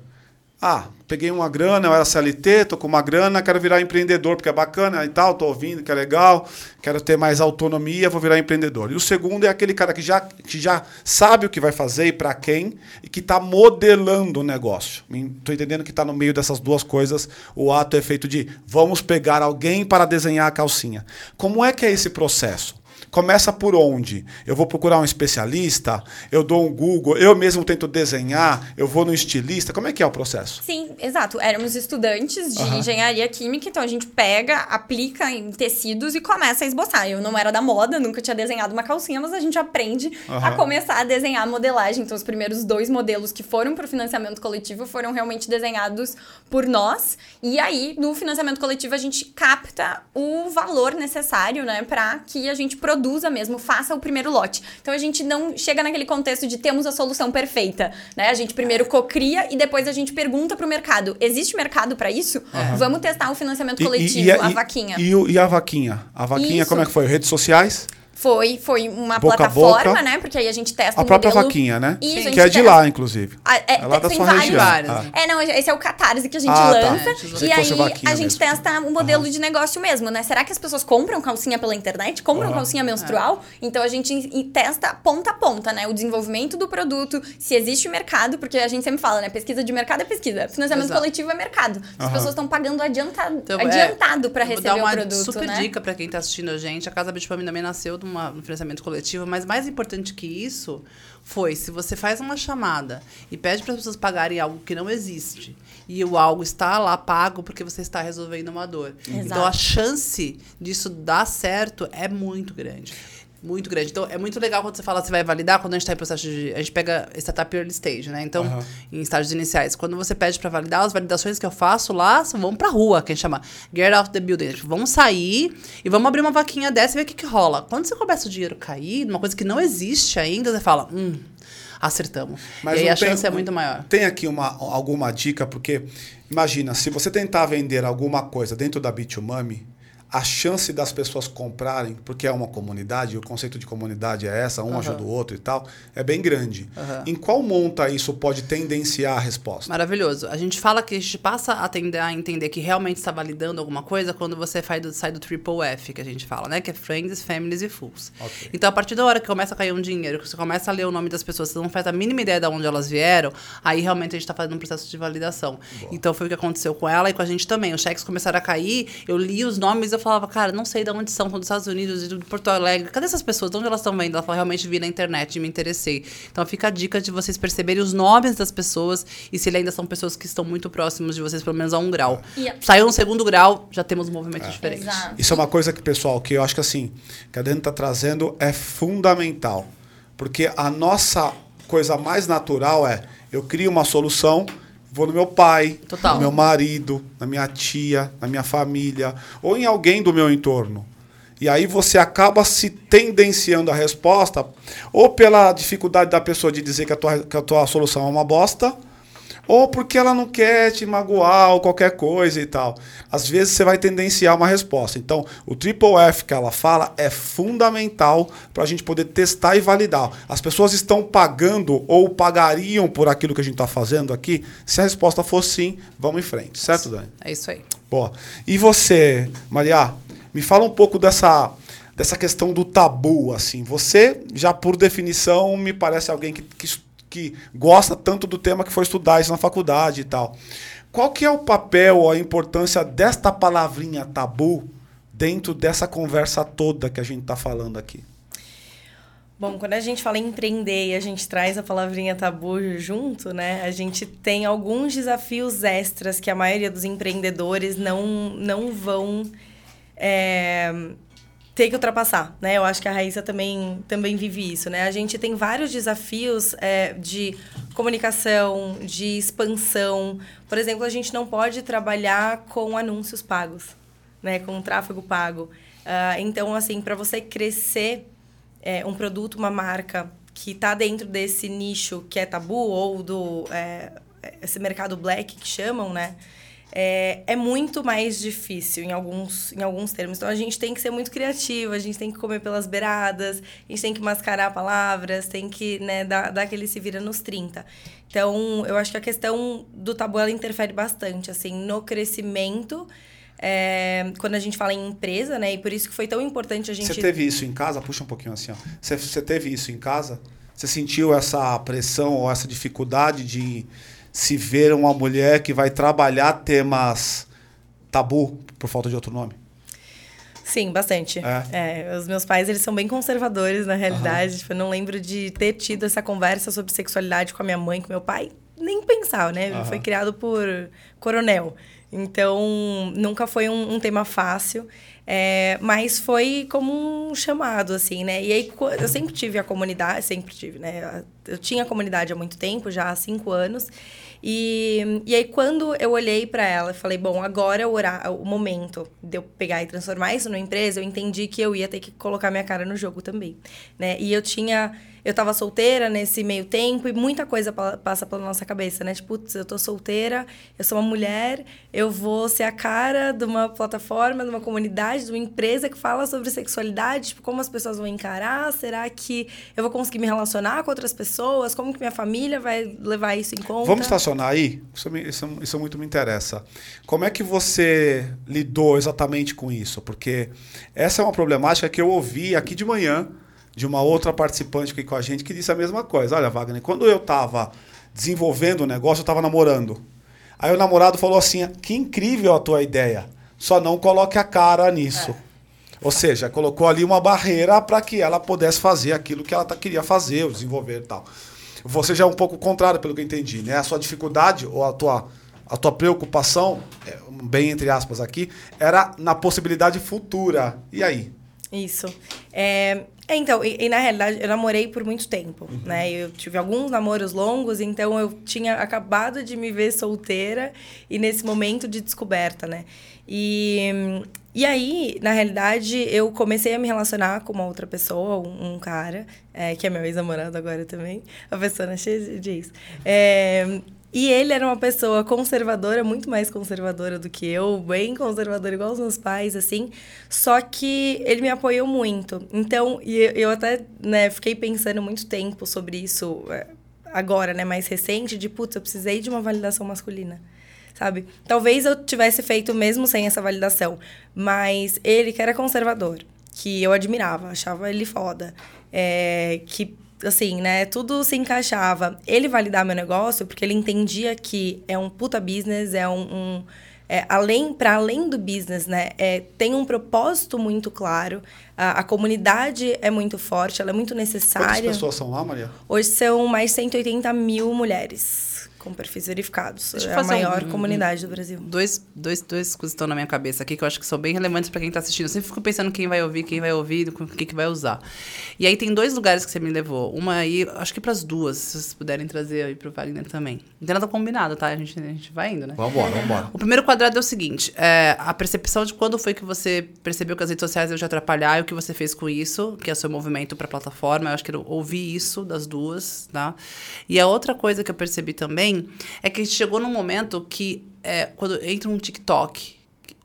Ah, peguei uma grana, eu era CLT, tô com uma grana, quero virar empreendedor porque é bacana e tal, tô ouvindo que é legal, quero ter mais autonomia, vou virar empreendedor. E o segundo é aquele cara que já, que já sabe o que vai fazer e para quem e que está modelando o negócio. Estou entendendo que está no meio dessas duas coisas, o ato é feito de vamos pegar alguém para desenhar a calcinha. Como é que é esse processo? Começa por onde? Eu vou procurar um especialista? Eu dou um Google? Eu mesmo tento desenhar? Eu vou no estilista? Como é que é o processo? Sim, exato. Éramos estudantes de Aham. engenharia química, então a gente pega, aplica em tecidos e começa a esboçar. Eu não era da moda, nunca tinha desenhado uma calcinha, mas a gente aprende a Aham. começar a desenhar a modelagem. Então, os primeiros dois modelos que foram para o financiamento coletivo foram realmente desenhados por nós. E aí, no financiamento coletivo, a gente capta o valor necessário, né, para que a gente produza mesmo, faça o primeiro lote. Então, a gente não chega naquele contexto de temos a solução perfeita, né? A gente primeiro cocria e depois a gente pergunta pro mercado: existe mercado para isso? Vamos testar o financiamento coletivo, a vaquinha. E, o- e a vaquinha? A vaquinha, Isso. como é que foi? Redes sociais? Foi, foi uma Boca a plataforma, boca. né? Porque aí a gente testa A um própria modelo... vaquinha, né? Isso, a que é de testa- lá, inclusive. Ah, é, é lá da tem sua vários. região. Ah. né? É, não, esse é o Catarse que a gente Ah, tá. lança. Que E aí a gente mesmo. testa um modelo de negócio mesmo, né? Será que as pessoas compram calcinha pela internet? Compram Aham. calcinha menstrual? Então a gente testa ponta a ponta, né? O desenvolvimento do produto, se existe mercado, porque a gente sempre fala, né? Pesquisa de mercado é pesquisa. Financiamento Exato. coletivo é mercado. As Aham. pessoas estão pagando adiantado, Então, é, adiantado para vou receber dar uma o produto, super né? dica para quem tá assistindo a gente. A Casa Bitpam também nasceu de uma, um financiamento coletivo, mas mais importante que isso foi se você faz uma chamada e pede para as pessoas pagarem algo que não existe e o algo está lá pago porque você está resolvendo uma dor. Então a Exato. chance disso dar certo é muito grande. Muito grande. Então, é muito legal quando você fala se vai validar, quando a gente está em processo de. A gente pega startup early stage, né? Então, Aham. em estágios iniciais. Quando você pede para validar, as validações que eu faço lá são vamos pra rua, que a gente chama get out the building. Tipo, vamos sair e vamos abrir uma vaquinha dessa e ver o que, que rola. Quando você começa o dinheiro cair, numa coisa que não existe ainda, você fala, hum, acertamos. Mas e aí a tem- chance é muito maior. Tem aqui uma, alguma dica, porque imagina, se você tentar vender alguma coisa dentro da Bitumami, a chance das pessoas comprarem, porque é uma comunidade, o conceito de comunidade é essa, um Aham. ajuda o outro e tal, é bem grande. Aham. Em qual monta isso pode tendenciar a resposta? Maravilhoso. A gente fala que a gente passa a tender a entender que realmente está validando alguma coisa quando você sai do, sai do triple F, que a gente fala, né? Que é Friends, Families e Fools. Ok. Então, a partir da hora que começa a cair um dinheiro, que você começa a ler o nome das pessoas, você não faz a mínima ideia de onde elas vieram, aí realmente a gente está fazendo um processo de validação. Então, foi o que aconteceu com ela e com a gente também. Os cheques começaram a cair, eu li os nomes eu falava, cara, não sei de onde são, são dos Estados Unidos e de Porto Alegre. Cadê essas pessoas? De onde elas estão vendo? Ela falou, realmente vi na internet e me interessei. Então, fica a dica de vocês perceberem os nomes das pessoas e se ainda são pessoas que estão muito próximos de vocês, pelo menos a um grau. A- Saiu um segundo grau, já temos um movimento diferente. Exato. Isso é uma coisa que, pessoal, que eu acho que assim, que a Dani está trazendo é fundamental. Porque a nossa coisa mais natural é eu crio uma solução, vou no meu pai, Total. no meu marido, na minha tia, na minha família, ou em alguém do meu entorno. E aí você acaba se tendenciando a resposta, ou pela dificuldade da pessoa de dizer que a tua, que a tua solução é uma bosta, ou porque ela não quer te magoar ou qualquer coisa e tal. Às vezes você vai tendenciar uma resposta. Então, o triple F que ela fala é fundamental para a gente poder testar e validar. As pessoas estão pagando ou pagariam por aquilo que a gente está fazendo aqui? Se a resposta for sim, vamos em frente. Certo, Dani? É isso aí. Boa. E você, Maria, me fala um pouco dessa, dessa questão do tabu, assim. Você, já por definição, me parece alguém que, que, que gosta tanto do tema que foi estudar isso na faculdade e tal. Qual que é o papel ou a importância desta palavrinha tabu dentro dessa conversa toda que a gente está falando aqui? Bom, quando a gente fala em empreender e a gente traz a palavrinha tabu junto, né? A gente tem alguns desafios extras que a maioria dos empreendedores não, não vão é, ter que ultrapassar, né? Eu acho que a Raíssa também, também vive isso, né? A gente tem vários desafios é, de comunicação, de expansão. Por exemplo, a gente não pode trabalhar com anúncios pagos, né? Com tráfego pago. Uh, então, assim, para você crescer é, um produto, uma marca que está dentro desse nicho que é tabu ou do é, esse mercado black que chamam, né? É, é, muito mais difícil em alguns, em alguns termos. Então, a gente tem que ser muito criativo, a gente tem que comer pelas beiradas, a gente tem que mascarar palavras, tem que né, dar, dar aquele se vira nos 30. Então, eu acho que a questão do tabu, ela interfere bastante, assim, no crescimento é, quando a gente fala em empresa, né? E por isso que foi tão importante a gente. Você teve isso em casa? Puxa um pouquinho assim, ó. Você, você teve isso em casa? Você sentiu essa pressão ou essa dificuldade de se ver uma mulher que vai trabalhar temas tabu, por falta de outro nome? Sim, bastante. É. É, os meus pais, eles são bem conservadores, na realidade. Uhum. Tipo, eu não lembro de ter tido essa conversa sobre sexualidade com a minha mãe, com meu pai. Nem pensar, né? Uhum. Foi criado por coronel. Então, nunca foi um, um tema fácil, é, mas foi como um chamado, assim, né? E aí, eu sempre tive a comunidade, sempre tive, né? Eu tinha a comunidade há muito tempo, já há cinco anos. E, e aí, quando eu olhei para ela e falei, bom, agora é o, horário, o momento de eu pegar e transformar isso numa empresa, eu entendi que eu ia ter que colocar minha cara no jogo também, né? E eu tinha eu tava solteira nesse meio tempo e muita coisa passa pela nossa cabeça, né? Tipo, putz, eu tô solteira, eu sou uma mulher, eu vou ser a cara de uma plataforma, de uma comunidade, de uma empresa que fala sobre sexualidade, tipo, como as pessoas vão encarar? Será que eu vou conseguir me relacionar com outras pessoas? Como que minha família vai levar isso em conta? Vamos estacionar aí? Isso, me, isso, isso muito me interessa. Como é que você lidou exatamente com isso? Porque essa é uma problemática que eu ouvi aqui de manhã de uma outra participante aqui com a gente que disse a mesma coisa. Olha, Wagner, quando eu estava desenvolvendo o negócio, eu estava namorando. Aí o namorado falou assim: que incrível a tua ideia, só não coloque a cara nisso. É. Ou seja, colocou ali uma barreira para que ela pudesse fazer aquilo que ela queria fazer, desenvolver e tal. Você já é um pouco contrário, pelo que eu entendi, né? A sua dificuldade ou a tua, a tua preocupação, é, bem entre aspas aqui, era na possibilidade futura. E aí? Isso. É, é, então, e, e, na realidade eu namorei por muito tempo, uhum. né? Eu tive alguns namoros longos, então eu tinha acabado de me ver solteira e nesse momento de descoberta, né? E, e aí, na realidade, eu comecei a me relacionar com uma outra pessoa, um, um cara, é, que é meu ex-namorado agora também, a pessoa cheia isso. É, e ele era uma pessoa conservadora, muito mais conservadora do que eu, bem conservadora, igual os meus pais, assim. Só que ele me apoiou muito. Então, e eu até né, fiquei pensando muito tempo sobre isso é, agora, né, mais recente, de putz, eu precisei de uma validação masculina. Sabe? Talvez eu tivesse feito mesmo sem essa validação, mas ele que era conservador, que eu admirava, achava ele foda, é, que assim, né, tudo se encaixava. Ele validar meu negócio porque ele entendia que é um puta business, é um, um é, além para além do business, né, é, tem um propósito muito claro. A, a, comunidade é muito forte, ela é muito necessária. Quantas pessoas são lá, Maria? Hoje são mais 180 mil mulheres com perfis verificados. Deixa eu é a maior um- comunidade do Brasil. Dois, dois, dois coisas estão na minha cabeça aqui que eu acho que são bem relevantes para quem tá assistindo. Eu sempre fico pensando quem vai ouvir, quem vai ouvir, com o que, que vai usar. E aí tem dois lugares que você me levou. Uma aí, acho que para as duas, se vocês puderem trazer aí pro Wagner também. Não tem nada combinado, tá? A gente, a gente vai indo, né? Vambora, vambora. O primeiro quadrado é o seguinte: é, a percepção de quando foi que você percebeu que as redes sociais iam te atrapalhar e o que você fez com isso, que é o seu movimento para a plataforma. Eu acho que eu ouvi isso das duas, tá? E a outra coisa que eu percebi também é que a gente chegou num momento que, é, quando entra um TikTok,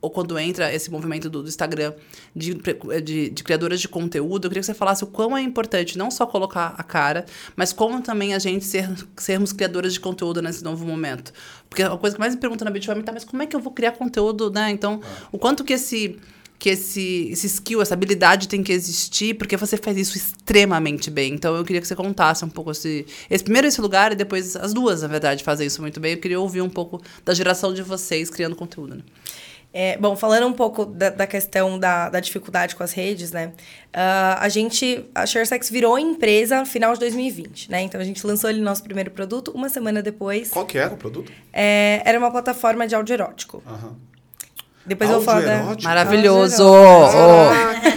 ou quando entra esse movimento do, do Instagram de, de, de criadoras de conteúdo, eu queria que você falasse o quão é importante não só colocar a cara, mas como também a gente ser, sermos criadoras de conteúdo nesse novo momento. Porque a coisa que mais me pergunta na Bitfam tá, mas como é que eu vou criar conteúdo, né? Então, o quanto que esse que esse, esse skill, essa habilidade tem que existir, porque você faz isso extremamente bem. Então, eu queria que você contasse um pouco esse, esse primeiro esse lugar e depois as duas, na verdade, fazem isso muito bem. Eu queria ouvir um pouco da geração de vocês criando conteúdo, né? É, bom, falando um pouco da, da questão da, da dificuldade com as redes, né? ah, a gente, a ShareSex virou empresa no final de 2020, né? Então a gente lançou ali nosso primeiro produto, uma semana depois. Qual que era o produto? É, era uma plataforma de áudio erótico. Aham. Depois eu vou falar da. Maravilhoso! Oh.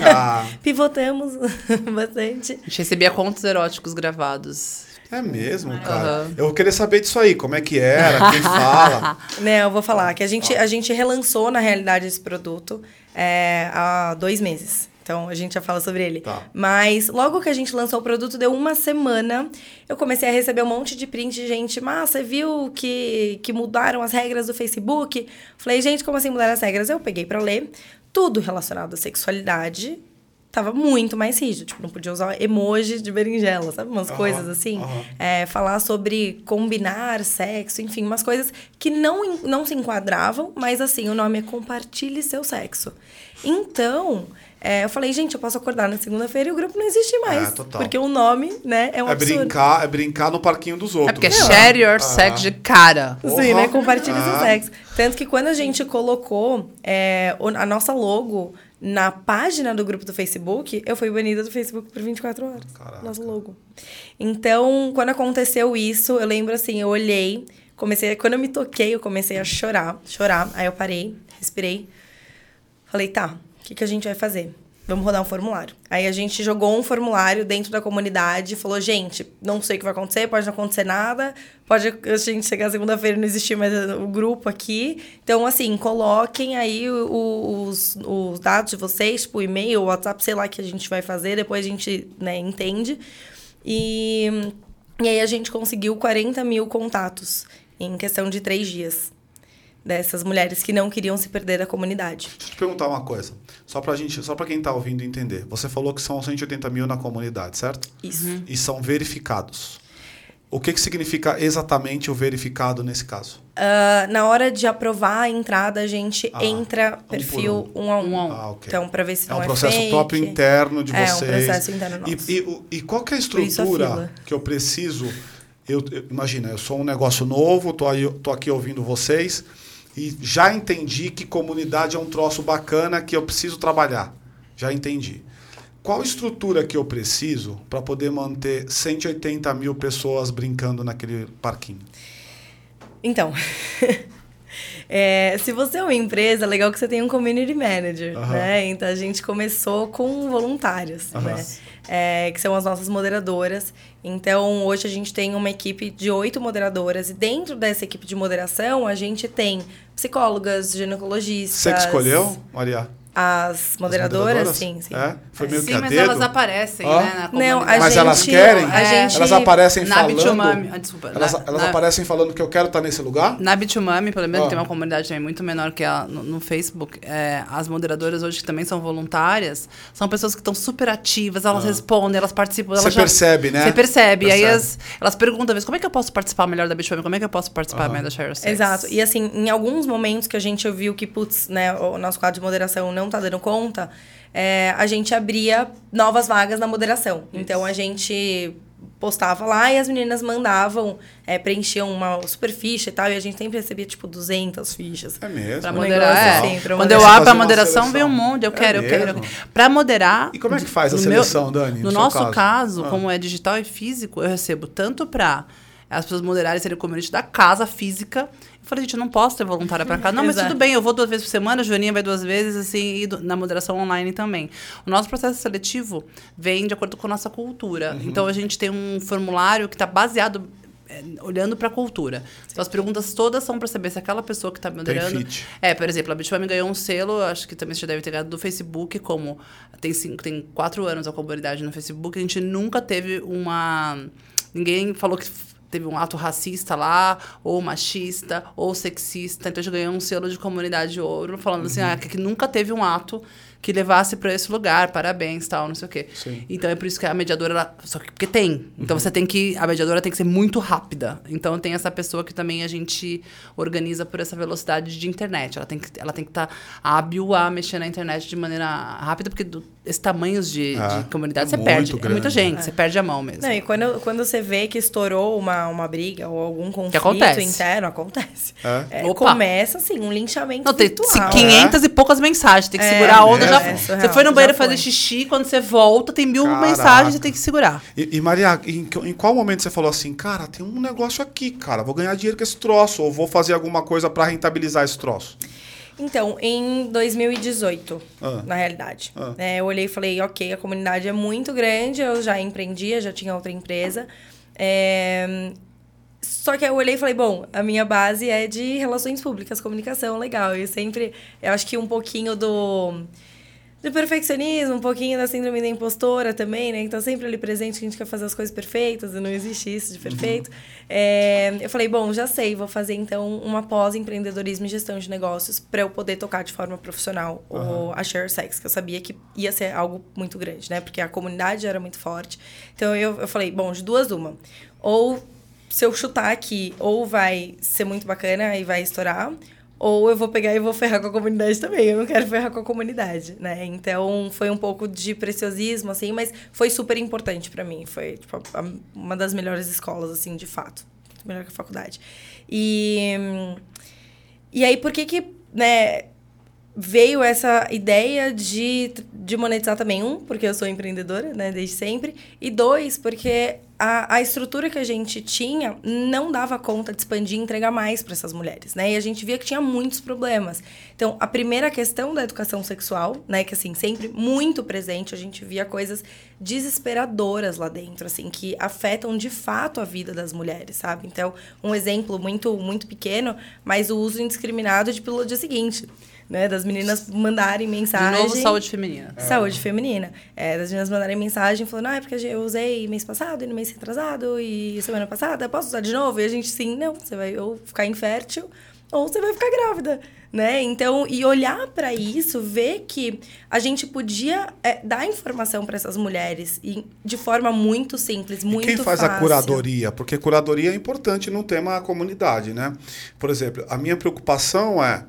Caraca. Pivotamos bastante. A gente recebia contos eróticos gravados. É mesmo, cara. Aham. Eu querer saber disso aí, como é que era, quem fala. Né, eu vou falar que a gente, a gente relançou, na realidade, esse produto é, há dois meses. Então, a gente já fala sobre ele. Tá. Mas, logo que a gente lançou o produto, deu uma semana, eu comecei a receber um monte de print de gente. Mas, você viu que, que mudaram as regras do Facebook? Falei, gente, como assim mudaram as regras? Eu peguei pra ler. Tudo relacionado à sexualidade tava muito mais rígido. Tipo, não podia usar emoji de berinjela, sabe? Umas Aham, coisas assim. aham. É, falar sobre combinar sexo, enfim, umas coisas que não, não se enquadravam, mas assim, o nome é Compartilhe Seu Sexo. Então, é, eu falei, gente, eu posso acordar na segunda-feira e o grupo não existe mais. É, total. Porque o nome, né, é um É absurdo. brincar, é brincar no parquinho dos É outros. porque é share your sex de cara. Sim, Porra. né? Compartilhe Ah. seu sexo. Tanto que quando a gente colocou é, a nossa logo na página do grupo do Facebook, eu fui banida do Facebook por 24 horas. Caraca. Nosso logo. Então, quando aconteceu isso, eu lembro assim, eu olhei, comecei, quando eu me toquei, eu comecei a chorar, chorar. Aí eu parei, respirei. Falei, tá, o que, que a gente vai fazer? Vamos rodar um formulário. Aí a gente jogou um formulário dentro da comunidade, falou, gente, não sei o que vai acontecer, pode não acontecer nada, pode a gente chegar segunda-feira e não existir mais o grupo aqui. Então, assim, coloquem aí os, os dados de vocês, tipo, e-mail, WhatsApp, sei lá, que a gente vai fazer, depois a gente, né, entende. E, e aí a gente conseguiu 40 mil contatos em questão de três dias dessas mulheres que não queriam se perder da comunidade. Deixa eu te perguntar uma coisa. Só pra, gente, só pra quem tá ouvindo entender. Você falou que são 180 mil na comunidade, certo? Isso. E são verificados. O que, que significa exatamente o verificado nesse caso? Ah, na hora de aprovar a entrada, a gente Ah, entra um perfil um, a um. Um a um. Ah, ok. Então, para ver se É não um é processo fake. próprio interno de É, um vocês. processo interno E, nosso. e, o- e qual que é a a estrutura fila. que eu preciso? Eu, eu- imagina, eu sou um negócio novo, tô, aí, tô aqui ouvindo vocês e já entendi que comunidade é um troço bacana que eu preciso trabalhar. Já entendi. Qual estrutura que eu preciso para poder manter 180 mil pessoas brincando naquele parquinho? Então, é, se você é uma empresa, é legal que você tenha um community manager, né? Então, a gente começou com voluntários, né? É, que são as nossas moderadoras. Então, hoje a gente tem uma equipe de oito moderadoras. E dentro dessa equipe de moderação, a gente tem psicólogas, ginecologistas... Você que escolheu, Maria? As moderadoras, sim, sim. É? Foi meio Sim, que a mas dedo? elas aparecem, Ó. né? Na Não, a. Mas gente, elas querem? A gente, Elas aparecem na falando... Bitumami. Ah, desculpa. Elas, na, elas na, aparecem falando que eu quero estar nesse lugar? Na Bitumami, pelo menos, Ah. tem uma comunidade também muito menor que a no, no Facebook. É, as moderadoras hoje, que também são voluntárias, são pessoas que estão super ativas, elas respondem, elas participam. Você percebe, né? Você percebe. E aí Percebe. as, elas perguntam, às vezes, como é que eu posso participar melhor da Bitumami? Como é que eu posso participar melhor da Share? Exato. E assim, em alguns momentos que a gente viu que, putz, né, o nosso quadro de moderação não tá dando conta, é, a gente abria novas vagas na moderação. Então a gente postava lá e as meninas mandavam, é, preenchiam uma super ficha e tal, e a gente sempre recebia, tipo, 200 fichas. É mesmo. Pra moderar, negócio é. assim, pra Quando eu abro a moderação, vem um monte. Eu É quero, eu quero. eu mesmo? quero. Pra moderar. E como é que faz a seleção, Dani, no No nosso caso? caso, Ah. como é digital e físico, eu recebo tanto pra as pessoas moderarem serem o community da casa física. Eu falei, gente, eu não posso ter voluntária para cá. Não, mas tudo bem, eu vou duas vezes por semana, a Joaninha vai duas vezes, assim, e do- na moderação online também. O nosso processo seletivo vem de acordo com a nossa cultura. Então, a gente tem um formulário que está baseado é, olhando para a cultura. Então, as perguntas todas são para saber se aquela pessoa que está moderando... É, por exemplo, a Bitfame ganhou um selo, acho que também você já deve ter ganhado do Facebook, como tem, cinco, tem quatro anos a comunidade no Facebook, a gente nunca teve uma. Ninguém falou que teve um ato racista lá, ou machista, ou sexista. Então a gente ganhou um selo de comunidade de ouro, falando assim, ah, que, que nunca teve um ato que levasse para esse lugar, parabéns, tal, não sei o quê. Sim. Então é por isso que a mediadora, ela, só que porque tem. Então você tem que, a mediadora tem que ser muito rápida. Então tem essa pessoa que também a gente organiza por essa velocidade de internet. Ela tem que ela tem que estar hábil a mexer na internet de maneira rápida, porque do, esses tamanhos de, É, de comunidade é você perde. É grande. muita gente, você perde a mão mesmo. Não, e quando, quando você vê que estourou uma, uma briga ou algum conflito acontece. interno, acontece. É? É, começa, assim, um linchamento Não, tem virtual. 500 e poucas mensagens. Tem que É, segurar a onda. É, já, é, você surreal, foi no banheiro foi. fazer xixi, quando você volta, tem mil Caraca. mensagens, você tem que segurar. E, e, Maria, em, em qual momento você falou assim, cara, tem um negócio aqui, cara, vou ganhar dinheiro com esse troço, ou vou fazer alguma coisa para rentabilizar esse troço? Então, em 2018, Ah. na realidade. Ah. né, eu olhei e falei, ok, a comunidade é muito grande, eu já empreendia, já tinha outra empresa. É, Só que eu olhei e falei, bom, a minha base é de relações públicas, comunicação, legal. E sempre, eu acho que um pouquinho do, do perfeccionismo, um pouquinho da síndrome da impostora também, né? Então, sempre ali presente que a gente quer fazer as coisas perfeitas e não existe isso de perfeito. É, eu falei, bom, já sei, vou fazer então uma pós-empreendedorismo e gestão de negócios para eu poder tocar de forma profissional o, a Share Sex, que eu sabia que ia ser algo muito grande, né? Porque a comunidade era muito forte. Então, eu, eu falei, bom, de duas uma. Ou se eu chutar aqui, ou vai ser muito bacana e vai estourar, ou eu vou pegar e vou ferrar com a comunidade também. Eu não quero ferrar com a comunidade, né? Então, foi um pouco de preciosismo, assim, mas foi super importante pra mim. Foi, tipo, uma das melhores escolas, assim, de fato. Melhor que a faculdade. E... E aí, por que que, né, veio essa ideia de, de monetizar também? Um, porque eu sou empreendedora, né, desde sempre. E dois, porque a, a estrutura que a gente tinha não dava conta de expandir e entregar mais para essas mulheres, né? E a gente via que tinha muitos problemas. Então, a primeira questão da educação sexual, né, que assim, sempre muito presente, a gente via coisas desesperadoras lá dentro, assim, que afetam de fato a vida das mulheres, sabe? Então, um exemplo muito muito pequeno, mas o uso indiscriminado de pílula dia seguinte, né, das meninas mandarem De mensagem novo, saúde feminina. Saúde feminina. É, das meninas mandarem mensagem falando, ah, é porque eu usei mês passado e no mês retrasado e semana passada, posso usar de novo? E a gente, sim, não, você vai ou ficar infértil ou você vai ficar grávida, né? Então, e olhar para isso, ver que a gente podia é, dar informação para essas mulheres e, de forma muito simples, E muito quem faz fácil. a curadoria? Porque curadoria é importante no tema comunidade, né? Por exemplo, a minha preocupação é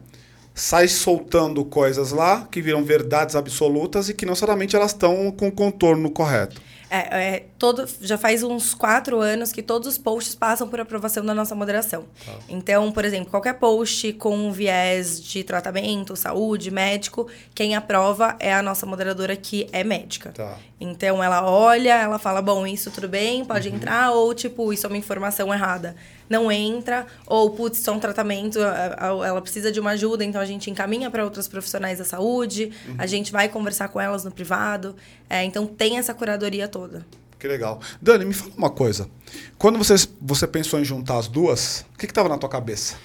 sai soltando coisas lá que viram verdades absolutas e que não necessariamente elas estão com o contorno correto. É, é, todo, já faz uns quatro anos que todos os posts passam por aprovação da nossa moderação. Então, por exemplo, qualquer post com um viés de tratamento, saúde, médico, quem aprova é a nossa moderadora que é médica. Tá. Então, ela olha, ela fala, bom, isso tudo bem, pode entrar, ou tipo, isso é uma informação errada. Não entra, ou putz, isso é um tratamento, ela precisa de uma ajuda, então a gente encaminha para outros profissionais da saúde, a gente vai conversar com elas no privado. É, então, tem essa curadoria toda. Que legal. Dani, me fala uma coisa. Quando você, você pensou em juntar as duas, o que estava na tua cabeça?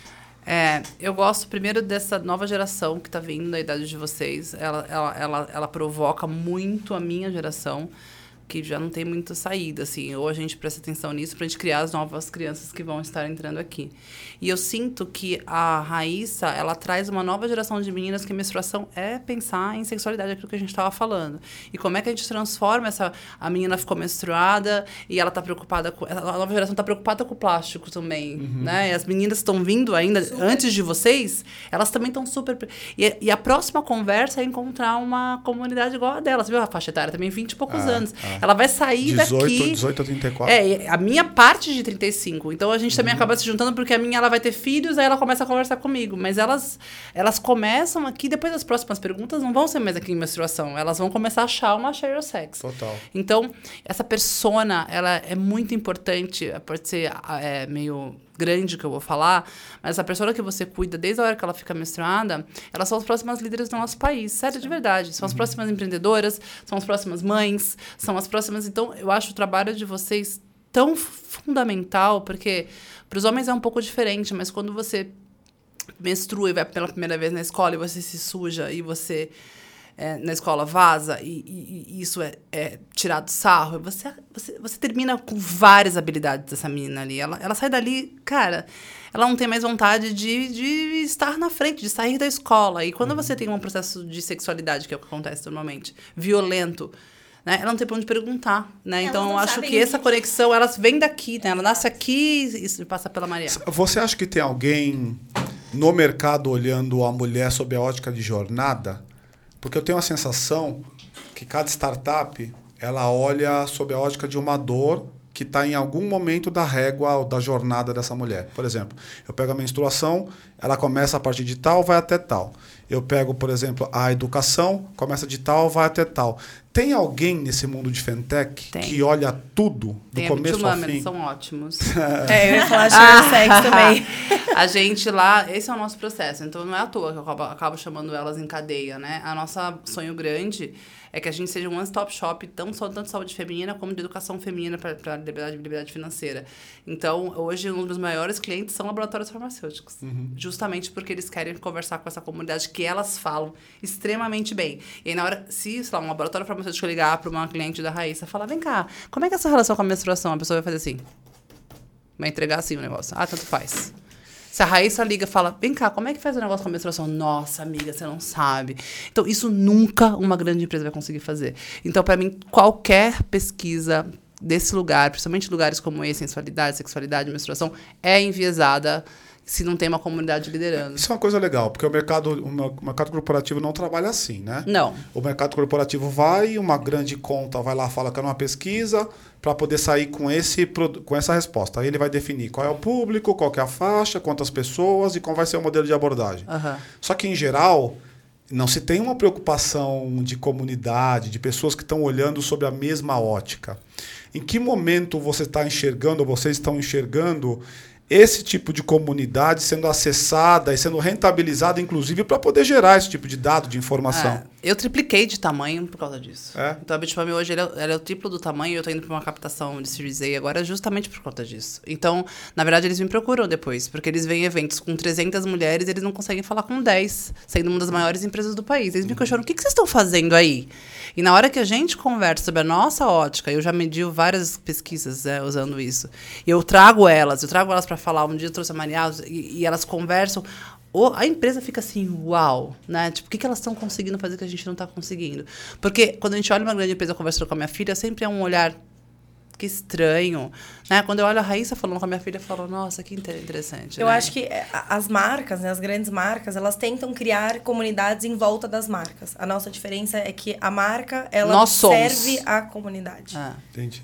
É, eu gosto primeiro dessa nova geração que tá vindo da idade de vocês. Ela, ela, ela, ela provoca muito a minha geração, que já não tem muita saída, assim. Ou a gente presta atenção nisso pra gente criar as novas crianças que vão estar entrando aqui. E eu sinto que a Raíssa, ela traz uma nova geração de meninas que a menstruação é pensar em sexualidade, aquilo que a gente estava falando. E como é que a gente transforma essa... A menina ficou menstruada e ela tá preocupada com... A nova geração tá preocupada com o plástico também, né? E as meninas estão vindo ainda antes de vocês, elas também estão super... E, e a próxima conversa é encontrar uma comunidade igual a dela. Você viu a faixa etária também? 20 e poucos Ah, anos. ah. Ela vai sair 18, daqui. 18 a 34. É, a minha parte de 35. Então a gente também acaba se juntando porque a minha ela vai ter filhos, aí ela começa a conversar comigo. Mas elas elas começam aqui, depois das próximas perguntas não vão ser mais aqui em menstruação. Elas vão começar a achar uma share your sex. Total. Então, essa persona, ela é muito importante, pode ser é, meio grande que eu vou falar, mas essa pessoa que você cuida desde a hora que ela fica menstruada, elas são as próximas líderes do nosso país, sério, de verdade. São as próximas empreendedoras, são as próximas mães, são as próximas. Então, eu acho o trabalho de vocês tão fundamental, porque para os homens é um pouco diferente, mas quando você menstrua e vai pela primeira vez na escola e você se suja e você é, na escola vaza e, e, e isso é, é, tirado sarro, você, você, você termina com várias habilidades dessa menina ali. Ela, ela sai dali, cara, ela não tem mais vontade de, de estar na frente, de sair da escola. E quando você tem um processo de sexualidade, que é o que acontece normalmente, violento, né? Ela não tem pra onde perguntar, né? Elas então, eu acho que essa conexão, elas vêm daqui, né? Ela nasce aqui e passa pela Maria. Você acha que tem alguém no mercado olhando a mulher sob a ótica de jornada? Porque eu tenho a sensação que cada startup ela olha sob a ótica de uma dor que está em algum momento da régua ou da jornada dessa mulher. Por exemplo, eu pego a menstruação, ela começa a partir de tal, vai até tal. Eu pego, por exemplo, a educação, começa de tal, vai até tal. Tem alguém nesse mundo de fintech Tem. que olha tudo do Tem a começo ao fim? são ótimos. É, eu ia falar share your sex também. a gente lá, esse é o nosso processo. Então não é à toa que eu acabo, acabo chamando elas em cadeia, né? A nossa sonho grande é que a gente seja um one-stop shop, tão só tanto de saúde feminina como de educação feminina para liberdade, liberdade financeira. Então, hoje, um dos meus maiores clientes são laboratórios farmacêuticos. Justamente porque eles querem conversar com essa comunidade que elas falam extremamente bem. E aí, na hora, se, sei lá, um laboratório farmacêutico ligar para uma cliente da Raíssa falar, vem cá, como é que é a sua relação com a menstruação? A pessoa vai fazer assim. Vai entregar assim o negócio. Ah, tanto faz. Se a Raíssa liga e fala, vem cá, como é que faz o negócio com a menstruação? Nossa, amiga, você não sabe. Então, isso nunca uma grande empresa vai conseguir fazer. Então, para mim, qualquer pesquisa desse lugar, principalmente lugares como esse, sensualidade, sexualidade, menstruação, é enviesada se não tem uma comunidade liderando. Isso é uma coisa legal, porque o mercado, o mer- o mercado corporativo não trabalha assim, né? Não. O mercado corporativo vai, uma grande conta vai lá, fala que é uma pesquisa, para poder sair com, esse, com essa resposta. Aí ele vai definir qual é o público, qual que é a faixa, quantas pessoas e qual vai ser o modelo de abordagem. Aham. Só que, em geral, não se tem uma preocupação de comunidade, de pessoas que estão olhando sobre a mesma ótica. Em que momento você está enxergando, ou vocês estão enxergando, esse tipo de comunidade sendo acessada e sendo rentabilizada, inclusive, para poder gerar esse tipo de dado, de informação? É, eu tripliquei de tamanho por causa disso. É? Então a Bitfame hoje ele é, ela é o triplo do tamanho e eu tô indo para uma captação de Series A agora justamente por conta disso. Então, na verdade, eles me procuram depois, porque eles veem eventos com 300 mulheres e eles não conseguem falar com 10, sendo uma das maiores empresas do país. Eles me questionam, o que, que vocês estão fazendo aí? E na hora que a gente conversa sobre a nossa ótica, eu já medi várias pesquisas é, usando isso, eu trago elas, eu trago elas para falar. Um dia eu trouxe a Maria e, e elas conversam. A empresa fica assim, uau, né? Tipo, o que, que elas estão conseguindo fazer que a gente não está conseguindo? Porque quando a gente olha uma grande empresa conversando com a minha filha, sempre é um olhar que estranho, né? Quando eu olho a Raíssa falando com a minha filha, eu falo, nossa, que inter- interessante. Eu né? acho que a- as marcas, né, as grandes marcas, elas tentam criar comunidades em volta das marcas. A nossa diferença é que a marca, ela Nós somos. serve à comunidade. É. Entendi.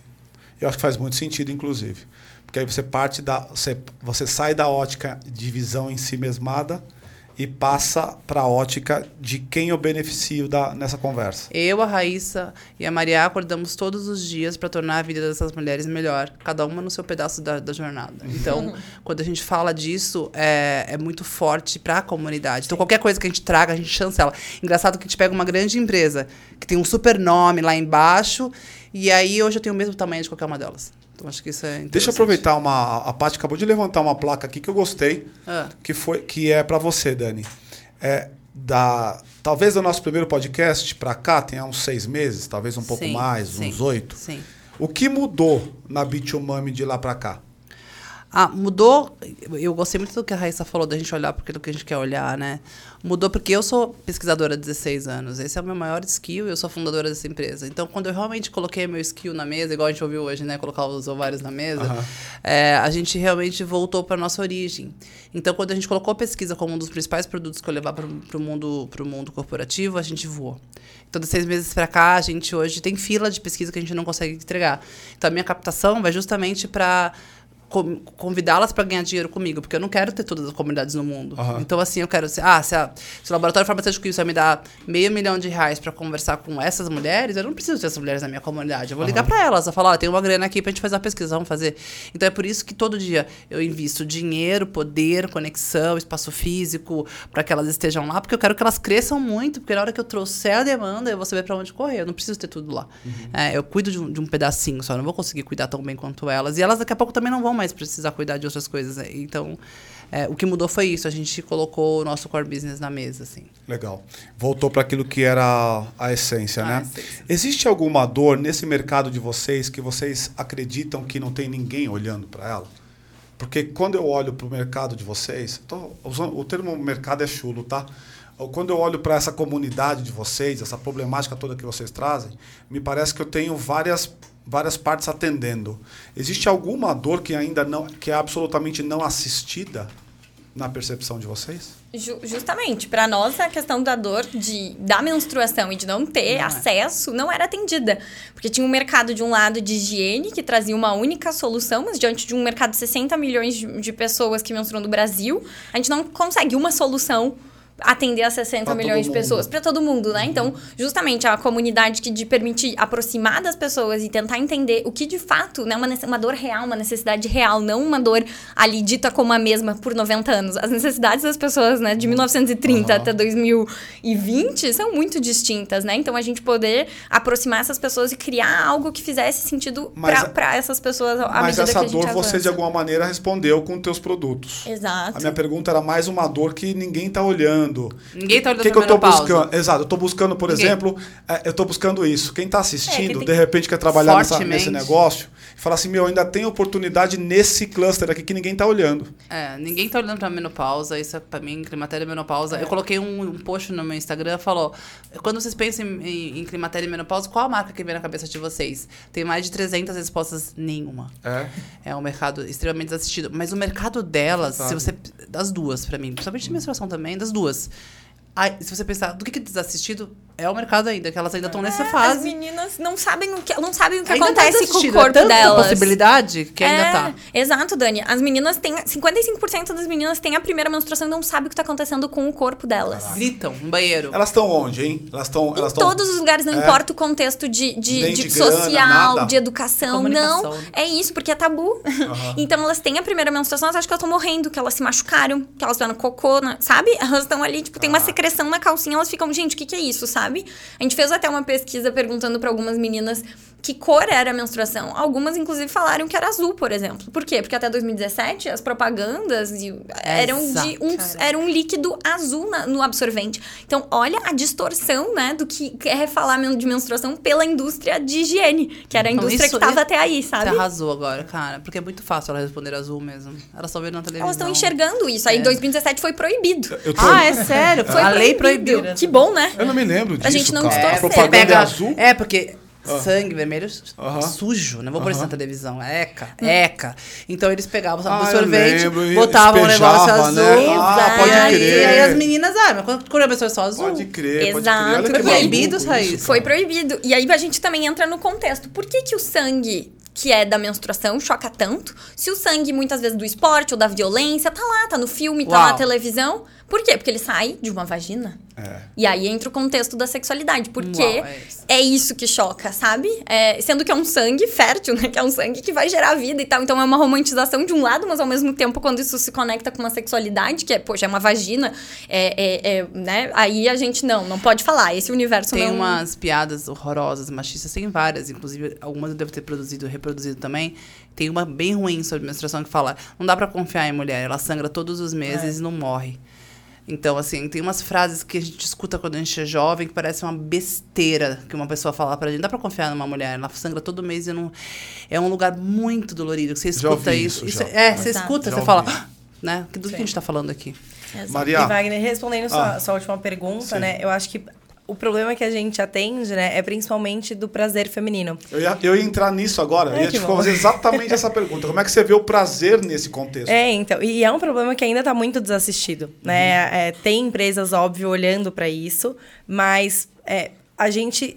Eu acho que faz muito sentido, inclusive. Porque aí você parte da. Você, você sai da ótica de visão em si mesmada e passa para a ótica de quem eu beneficio da, nessa conversa. Eu, a Raíssa e a Maria acordamos todos os dias para tornar a vida dessas mulheres melhor, cada uma no seu pedaço da, da jornada. Então, quando a gente fala disso, é, é muito forte para a comunidade. Então, qualquer coisa que a gente traga, a gente chancela. Engraçado que a gente pega uma grande empresa que tem um super nome lá embaixo, e aí hoje eu tenho o mesmo tamanho de qualquer uma delas. Então, acho que isso é. Deixa eu aproveitar uma. A Paty acabou de levantar uma placa aqui que eu gostei, Ah. que, foi, que é para você, Dani. É da. Talvez do nosso primeiro podcast para cá tenha uns seis meses, talvez um pouco Sim, mais, sim, uns oito. Sim. O que mudou na Bitumami de lá para cá? Ah, mudou. Eu gostei muito do que a Raíssa falou, da gente olhar porque do que a gente quer olhar, né? Mudou porque eu sou pesquisadora há 16 anos. Esse é o meu maior skill e eu sou fundadora dessa empresa. Então, quando eu realmente coloquei meu skill na mesa, igual a gente ouviu hoje, né? Colocar os ovários na mesa, Aham. é, a gente realmente voltou para nossa origem. Então, quando a gente colocou a pesquisa como um dos principais produtos que eu levar para o mundo, pro mundo corporativo, a gente voou. Então, de seis meses para cá, a gente hoje tem fila de pesquisa que a gente não consegue entregar. Então, a minha captação vai justamente para convidá-las para ganhar dinheiro comigo, porque eu não quero ter todas as comunidades no mundo. Aham. Então, assim, eu quero ser. Ah, se, a- se o laboratório farmacêutico isso vai me dar meio milhão de reais para conversar com essas mulheres, eu não preciso ter essas mulheres na minha comunidade. Eu vou ligar para elas, eu falar, ó, tem uma grana aqui pra gente fazer a pesquisa, vamos fazer. Então é por isso que todo dia eu invisto dinheiro, poder, conexão, espaço físico, para que elas estejam lá, porque eu quero que elas cresçam muito, porque na hora que eu trouxer a demanda, eu vou saber para onde correr. Eu não preciso ter tudo lá. É, eu cuido de um, de um pedacinho só, não vou conseguir cuidar tão bem quanto elas. E elas daqui a pouco também não vão mais precisar cuidar de outras coisas. Então, é, o que mudou foi isso. A gente colocou o nosso core business na mesa, assim. Legal. Voltou para aquilo que era a essência, né? essência. Existe alguma dor nesse mercado de vocês que vocês acreditam que não tem ninguém olhando para ela? Porque quando eu olho para o mercado de vocês, usando, o termo mercado é chulo, tá? Quando eu olho para essa comunidade de vocês, essa problemática toda que vocês trazem, me parece que eu tenho várias várias partes atendendo. Existe alguma dor que ainda não que é absolutamente não assistida na percepção de vocês? Ju- justamente, para nós a questão da dor de, da menstruação e de não ter Não é. acesso não era atendida. Porque tinha um mercado de um lado de higiene, que trazia uma única solução, mas diante de um mercado de 60 milhões de, de pessoas que menstruam no Brasil, a gente não consegue uma solução atender a 60 Pra milhões de pessoas para todo mundo, né? Então, justamente a comunidade que de permitir aproximar das pessoas e tentar entender o que de fato, né, uma, uma dor real, uma necessidade real, não uma dor ali dita como a mesma por 90 anos. As necessidades das pessoas, né, de 1930 Aham. até 2020 são muito distintas, né? Então, a gente poder aproximar essas pessoas e criar algo que fizesse sentido Mas para essas pessoas à Mas medida essa que a gente dor você de alguma maneira respondeu com teus produtos. Exato. A minha pergunta era mais uma dor que ninguém está olhando. Ninguém tá olhando O que, que eu tô buscando? Exato, eu tô buscando, por Ninguém. exemplo, é, eu tô buscando isso. Quem está assistindo, É, de repente quer trabalhar nessa- nesse negócio e fala assim: meu, ainda tem oportunidade nesse cluster aqui que ninguém está olhando. É, ninguém tá olhando pra menopausa, isso é pra mim, climatério e menopausa. Eu coloquei um, um post no meu Instagram, falou, quando vocês pensam em, em, em climatério e menopausa, qual a marca que vem na cabeça de vocês? Tem mais de 300 respostas, nenhuma. É. É um mercado extremamente desassistido. Mas o mercado delas, se você... Das duas, pra mim. Principalmente de menstruação também, das duas. was Ai, se você pensar, do que que é desassistido, é o mercado ainda, que elas ainda estão nessa As fase. meninas não sabem o que, não sabem o que Ainda tá acontece com o desassistido, corpo é delas. possibilidade que ainda é, tá. Exato, Dani. As meninas têm. 55% das meninas têm a primeira menstruação e não sabem o que tá acontecendo com o corpo delas. Gritam no banheiro. Elas estão onde, hein? Elas estão. Em Elas tão- todos os lugares, não É. importa o contexto de, de, de de grana, social, nada. de educação. Não, né? é isso, porque é tabu. Então elas têm a primeira menstruação, elas acham que elas estão morrendo, que elas se machucaram, que elas fizeram cocô, né? sabe? Elas estão ali, tipo, tem uma secreção na calcinha, elas ficam, gente, o que, que é isso, sabe? A gente fez até uma pesquisa perguntando pra algumas meninas que cor era a menstruação. Algumas, inclusive, falaram que era azul, por exemplo. Por quê? Porque até 2017 as propagandas eram de um, cara. era um líquido azul na- no absorvente. Então, olha a distorção, né, do que é falar de menstruação pela indústria de higiene, que era a Então, indústria isso- que tava até aí, sabe? Você arrasou agora, cara. Porque é muito fácil ela responder azul mesmo. Ela só vê na televisão. Elas estão enxergando isso. Aí, em É. 2017 foi proibido. Eu, tô- Ah, é sério? Foi a lei proibido. proibiu. Que bom, né? eu não me lembro disso. A gente não cara. distorce. A propaganda Pega- é azul. É, porque sangue vermelho sujo. Não vou pôr isso na televisão. Eca, eca. Então eles pegavam sabe, Ah, sorvete, lembro, e botavam um negócio azul. né? Ah, pode e aí, crer. E aí as meninas, ah, mas quando cor a pessoa é só azul? Pode crer, pode Exato. crer. Olha que Foi proibido maluco isso aí. isso, Foi proibido. E aí a gente também entra no contexto. Por que, que o sangue que é da menstruação choca tanto? Se o sangue, muitas vezes, do esporte ou da violência, tá lá, tá no filme, tá Uau. na televisão. Por quê? Porque ele sai de uma vagina. É. E aí entra o contexto da sexualidade. Porque Uau, é isso. é isso que choca, sabe? É, sendo que é um sangue fértil, né? Que é um sangue que vai gerar vida e tal. Então é uma romantização de um lado, mas ao mesmo tempo, quando isso se conecta com uma sexualidade, que é, poxa, é uma vagina, é, é- é, né? Aí a gente não, não pode falar. Esse universo Tem não. umas piadas horrorosas, machistas, tem várias, inclusive algumas eu devo ter produzido, reproduzido também. Tem uma bem ruim sobre menstruação que fala: não dá pra confiar em mulher, ela sangra todos os meses e não morre. Então, assim, tem umas frases que a gente escuta quando a gente é jovem que parece uma besteira que uma pessoa fala pra gente. Não dá pra confiar numa mulher, ela sangra todo mês e não. É um lugar muito dolorido. Você Já escuta ouvi isso. isso, isso já. é, você Exato. escuta, Já você fala, ouvi. "Ah", né? Do que a gente tá falando aqui? Maria. E Wagner, respondendo sua, Ah. sua última pergunta, Sim. né? Eu acho que o problema que a gente atende, né, é principalmente do prazer feminino. Eu ia, eu ia entrar nisso agora. Eu Ai, ia te bom. fazer exatamente essa pergunta. Como é que você vê o prazer nesse contexto? É, então, e é um problema que ainda está muito desassistido, né? É, tem empresas, óbvio, olhando para isso, mas é, a gente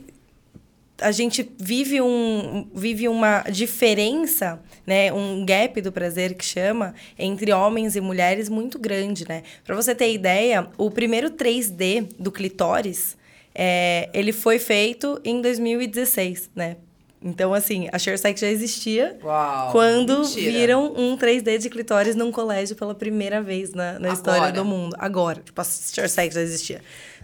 a gente vive um vive uma diferença, né, um gap do prazer que chama entre homens e mulheres muito grande, né? Para você ter ideia, o primeiro 3D do clitóris, é, ele foi feito em 2016, né? Então, assim, a ShareSex já existia Uau, quando mentira. viram um 3D de clitóris num colégio pela primeira vez na, na história do mundo. Agora. Tipo, a ShareSex já existia.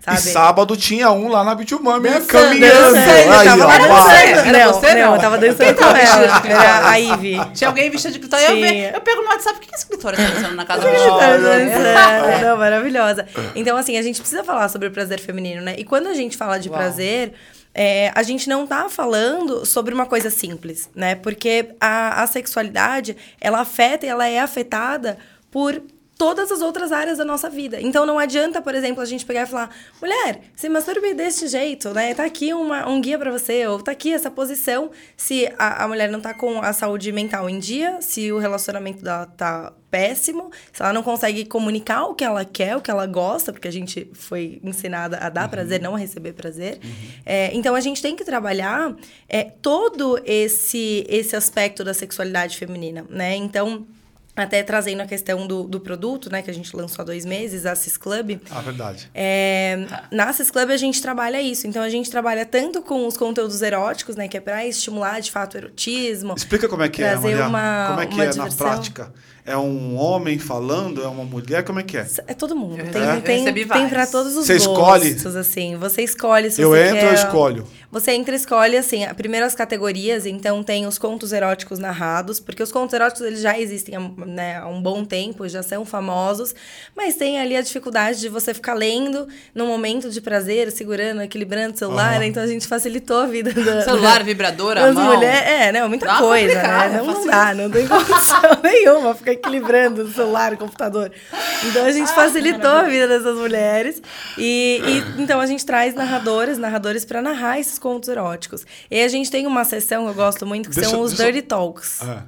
E Sabe? sábado tinha um lá na Bitumami caminhando. dançando, Aí, tava ó, dançando. não, você, não, não? eu tava dançando Quem tava vestido ela. de Era a? Ivy. Tinha alguém vestido de clitóris. Eu, ve- eu pego no WhatsApp, por que esse clitóris tá dançando na casa da Tá dançando. Não, maravilhosa. Então, assim, a gente precisa falar sobre o prazer feminino, né? E quando a gente fala de Uau. prazer, é, a gente não tá falando sobre uma coisa simples, né? Porque a, a sexualidade, ela afeta e ela é afetada por todas as outras áreas da nossa vida. Então não adianta, por exemplo, a gente pegar e falar: "Mulher, se masturbe deste jeito, né? Tá aqui uma, um guia para você, ou tá aqui essa posição". Se a, a mulher não tá com a saúde mental em dia, se o relacionamento dela tá péssimo, se ela não consegue comunicar o que ela quer, o que ela gosta, porque a gente foi ensinada a dar prazer, não a receber prazer. É, então a gente tem que trabalhar é, todo esse esse aspecto da sexualidade feminina, né? Então até trazendo a questão do, do produto, né, que a gente lançou há dois meses, a Cis Club. Ah, verdade. É, na Cis Club a gente trabalha isso. Então a gente trabalha tanto com os conteúdos eróticos, né, que é para estimular de fato o erotismo. Explica como é que é, Trazer Maria. uma- como é que uma é diversão. na prática? É um homem falando? É uma mulher? Como é que é? É todo mundo. Tem, re- tem, tem para todos os Você escolhe? gostos, assim. Você escolhe se Eu você entro, quer... eu escolho. Você entra e escolhe, assim, primeiro as categorias. Então, tem os contos eróticos narrados. Porque os contos eróticos, eles já existem há, né, há um bom tempo, já são famosos. Mas tem ali a dificuldade de você ficar lendo num momento de prazer, segurando, equilibrando o celular. Aham. Então, a gente facilitou a vida da... Celular, vibrador, a mão. mulheres. É, não, muita Dá coisa, né? Não, não dá, não tem condição nenhuma ficar equilibrando o celular, o computador. Então a gente facilitou a vida dessas mulheres. E, e, então a gente traz narradoras, narradores para narrar esses contos eróticos. E a gente tem uma sessão que eu gosto muito, que Deixa- são os deixa eu- Dirty Talks. Ah.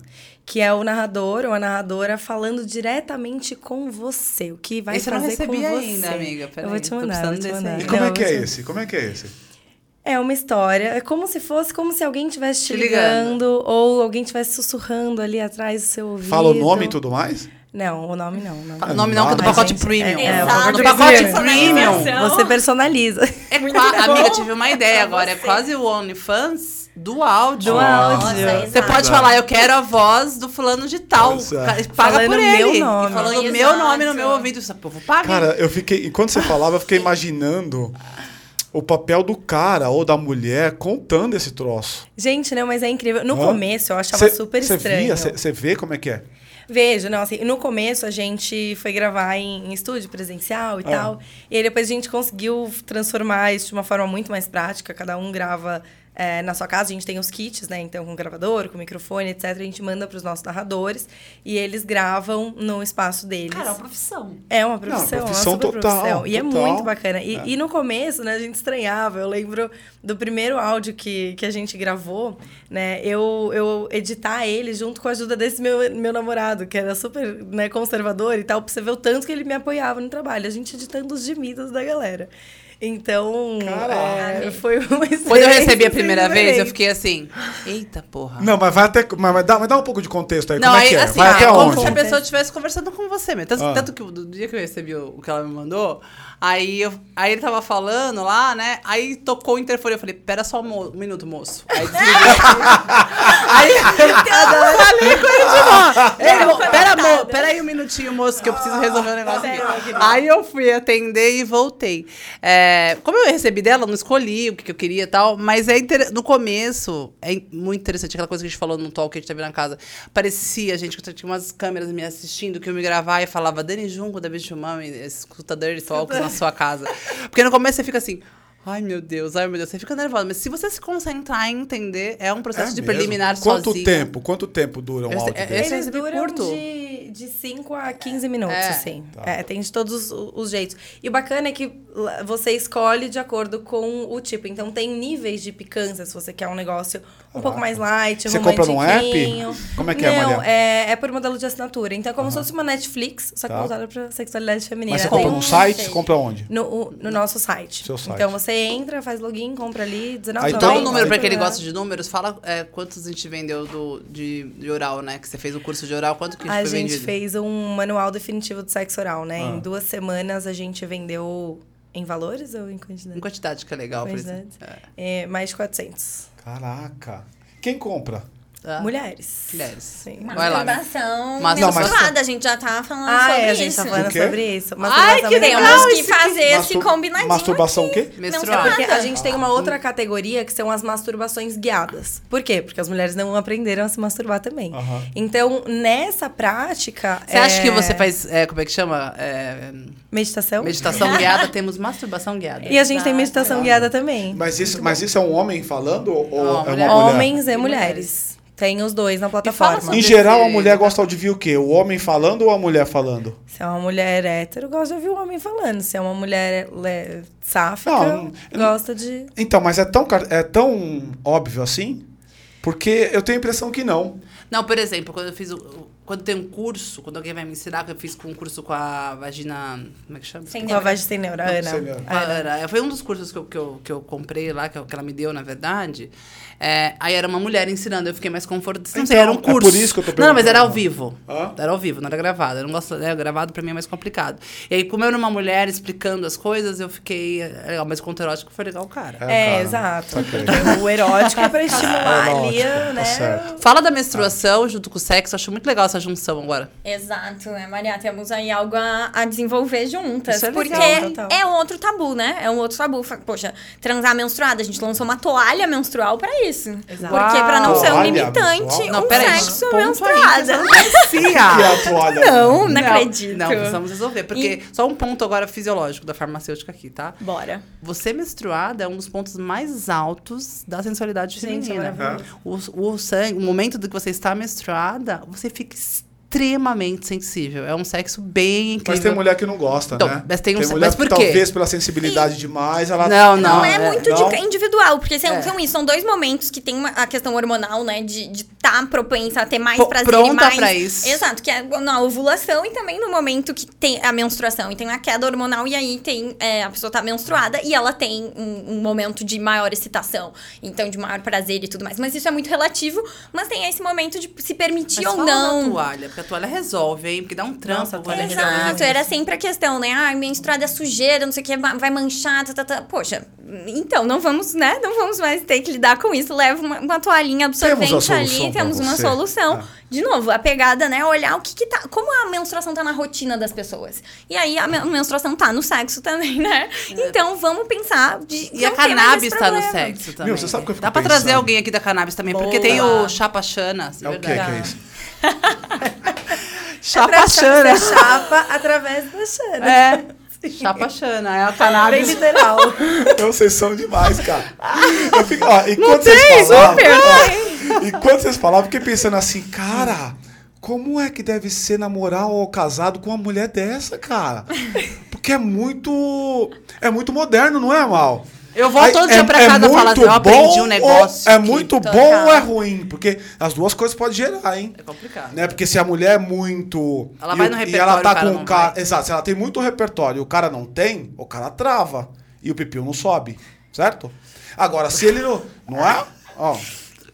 Que é o narrador ou a narradora falando diretamente com você. O que vai Esse eu não fazer com recebi você. ainda, amiga. eu vou te mandar, vou te mandar. E como Não, é que eu é te- esse? Como é que é esse? é uma história. É como se fosse como se alguém estivesse te Te ligando. ligando, ou alguém estivesse sussurrando ali atrás do seu ouvido. Fala o nome e tudo mais? Não, o nome não. não. O nome não, que é do pacote gente, premium. é, é, o Exato, pacote pacote premium. Você personaliza. É Amiga, tive uma ideia agora. É quase o OnlyFans do áudio. Do Nossa, áudio. exato. Você pode falar, eu quero a voz do fulano de tal. Exato. Ca- Paga Falando por meu ele. nome. E falando Exato. meu nome no meu ouvido. Esse povo paga. Cara, eu fiquei. Enquanto você falava, eu fiquei imaginando o papel do cara ou da mulher contando esse troço. Gente, não, mas é incrível. No Hã? começo eu achava Cê- super cê estranho. via? Você vê como é que é? Vejo, não, assim, no começo a gente foi gravar em, em estúdio presencial e Ah. tal. E aí depois a gente conseguiu transformar isso de uma forma muito mais prática. Cada um grava é, na sua casa, a gente tem os kits, né? Então, com gravador, com microfone, etc. A gente manda para os nossos narradores e eles gravam no espaço deles. Cara, é uma profissão. É uma profissão, Não, é profissão uma super total, profissão. E é muito bacana. E, e no começo, né, a gente estranhava. Eu lembro do primeiro áudio que, que a gente gravou, né? Eu, eu editar ele junto com a ajuda desse meu, meu namorado, que era super né, conservador e tal, pra você ver o tanto que ele me apoiava no trabalho. A gente editando os gemidos da galera. Então, Caraca. é, foi uma Quando eu recebi a primeira vez, eu fiquei assim, eita porra. Não, mas vai até. Mas, mas dá, mas dá um pouco de contexto aí. Não, como é aí, que é? assim, vai ah, até é como onde? se a pessoa estivesse conversando com você mesmo. Tanto, Ah. tanto que do dia que eu recebi o, o que ela me mandou, aí, eu, aí ele tava falando lá, né? Aí tocou o interfone. Eu falei, pera só um, minuto, moço. Aí desliguei. aí eu falei com ele de novo. Ele, mo- pera, Ô, peraí um minutinho, moço, que eu preciso resolver um negócio aqui. Aí eu fui atender e voltei. É, como eu recebi dela, eu não escolhi o que, eu queria e tal, mas é inter... no começo é muito interessante aquela coisa que a gente falou no talk que a gente teve na casa. Parecia, gente, que eu tinha umas câmeras me assistindo, que eu me gravava e falava Dani Junco, David Chumami, escuta Dirty Talks na sua casa. Porque no começo você fica assim. Ai, meu Deus, ai, meu Deus. Você fica nervosa. Mas se você se concentrar em entender, é um processo É de mesmo? preliminar Quanto sozinho. tempo? Quanto tempo dura um Esse- áudio é- desse? esse- Eles duram curto. de, de 5 a 15 minutos, É. assim. Tá. É, tem de todos o- os jeitos. E o bacana é que você escolhe de acordo com o tipo. Então, tem níveis de picância, se você quer um negócio um pouco mais light, Você compra num app? Como é que é, Não, Maria? é, é por modelo de assinatura. Então, é como se fosse uma Netflix, só que Tá. voltada pra sexualidade feminina. Mas você compra um- num site? sei. Compra onde? no, o- no nosso site. Seu site. Então, você entra, faz login, compra ali, 19 Ah, Então, o número, pra quem gosta de números, fala é, quantos a gente vendeu do, de, de oral, né? Que você fez o curso de oral, quanto que A foi gente vendido? fez um manual definitivo de sexo oral, né? Ah. Em duas semanas a gente vendeu em valores ou em quantidade? Em quantidade, que é legal. por Quantidade. exemplo. É, mais de 400. Caraca. Quem compra? É. Mulheres. Mulheres. Sim. Vai lá, Masturbação Mas- Não, mas- menstruada, a gente já tá falando Ah, sobre é, a gente isso. tá falando sobre isso. Ai, Masturbação que menstruada. Temos que esse fazer esse Mastur- combinadinho Masturbação o quê? aqui. Menstruada. Porque a gente tem uma outra categoria que são as masturbações guiadas. Por quê? Porque as mulheres não aprenderam a se masturbar também. Aham. Então, nessa prática. Você acha que é, você faz, é, como é que chama? É, Meditação? meditação guiada, temos masturbação guiada. E a gente tem Exato. meditação guiada também. Mas isso, mas isso é um homem falando ou Não, é uma mulher? Homens e E mulheres. Tem os dois na plataforma. Em geral, a mulher gosta de ouvir o quê? O homem falando ou a mulher falando? Se é uma mulher hétero, gosta de ouvir o homem falando. Se é uma mulher le- sáfica, Não, gosta de. Então, mas é tão, é tão óbvio assim? Porque eu tenho a impressão que não. Não, por exemplo, quando eu fiz o, quando tem um curso, quando alguém vai me ensinar, que eu fiz com um curso com a vagina, como é que chama? Sem Com a de sem neura, Ana. Sem neura. Com a Ana. Foi um dos cursos que eu, que eu, que eu comprei lá, que, eu- que ela me deu, na verdade. É, aí era uma mulher ensinando, eu fiquei mais confortável. Não sei, Então, era um é curso. por isso que eu tô Não, mas era ao perguntando. vivo. Hã? Era ao vivo, não era gravado. Eu não gosto, né, gravado pra mim é mais complicado. E aí, como eu era uma mulher explicando as coisas, eu fiquei é, legal, mas o conto erótico foi legal, cara. É, cara, exato. Porque o erótico é pra estimular É, ali, tá né? certo. Fala da menstruação junto com o sexo, acho muito legal essa junção agora. Exato, né, Maria? Temos aí algo a, a desenvolver juntas. Isso é porque legal, é um outro tabu, né? É um outro tabu. Poxa, transar menstruada, a gente lançou uma toalha menstrual pra isso. Exato. Porque pra não ser um limitante, menstrual? Não, um peraí, sexo ponto aí, menstruada. eu não é. Não, não, acredito. Não, precisamos resolver. Porque só um ponto agora fisiológico da farmacêutica aqui, tá? Bora. Você menstruada é um dos pontos mais altos da sensualidade Gente, é feminina. maravilhoso. o, o sangue, o momento do que você está menstruada, você fica extremamente sensível. É um sexo bem incrível. Mas tem mulher que não gosta, Então, né? mas tem um- mulher mas que por quê? talvez pela sensibilidade demais, ela... Não, Não, Não, é, é- muito não. de individual, porque são, É. são isso, são dois momentos que tem uma, a questão hormonal, né? De estar tá propensa a ter mais P- prazer e pronta mais. pra isso. Exato, que é na ovulação e também no momento que tem a menstruação. E tem a queda hormonal, e aí tem é, a pessoa tá menstruada e ela tem um, um momento de maior excitação. Então, de maior prazer e tudo mais. Mas isso é muito relativo, mas tem esse momento de se permitir Mas ou não. toalha, porque a toalha resolve, hein? Porque dá um trampo. Nossa, a vai- Exato, era sempre a questão, né? Ah, menstruada é sujeira, não sei o que, vai manchar, tá, tá, tá. Poxa, então não vamos, né? Não vamos mais ter que lidar com isso. Leva uma, uma toalhinha absorvente Temos ali, temos uma você. solução. Ah. De novo, a pegada, né? Olhar o que que tá. Como a menstruação tá na rotina das pessoas. E aí a men- menstruação tá no sexo também, né? Então vamos pensar de. E a cannabis tá no sexo também. Meu, você sabe o que eu fico Dá pra trazer pensando? alguém aqui da cannabis também, porque Boa. tem o chapa chana. É o que que é isso? Chapa chana. Você chapa através da chana. É. Chapa chana, é a Bem cannabis. literal. Então, vocês são demais, cara. Eu fico, ó, enquanto tem, vocês falavam, super, ó, enquanto vocês falavam, eu fiquei pensando assim, cara, como é que deve ser namorar ou casado com uma mulher dessa, cara? Porque é muito, é muito moderno, não é, Mal? Eu vou Aí, todo dia pra casa falar assim, eu aprendi um negócio É muito Total. bom ou é ruim? Porque as duas coisas podem gerar, hein? É complicado. Né? Porque se a mulher é muito. Ela e vai no E repertório, ela tá o cara com cara. vai. Exato, se ela tem muito repertório e o cara não tem, o cara trava. E o pipiu não sobe. Certo? Agora, se ele não. Não é? Ó.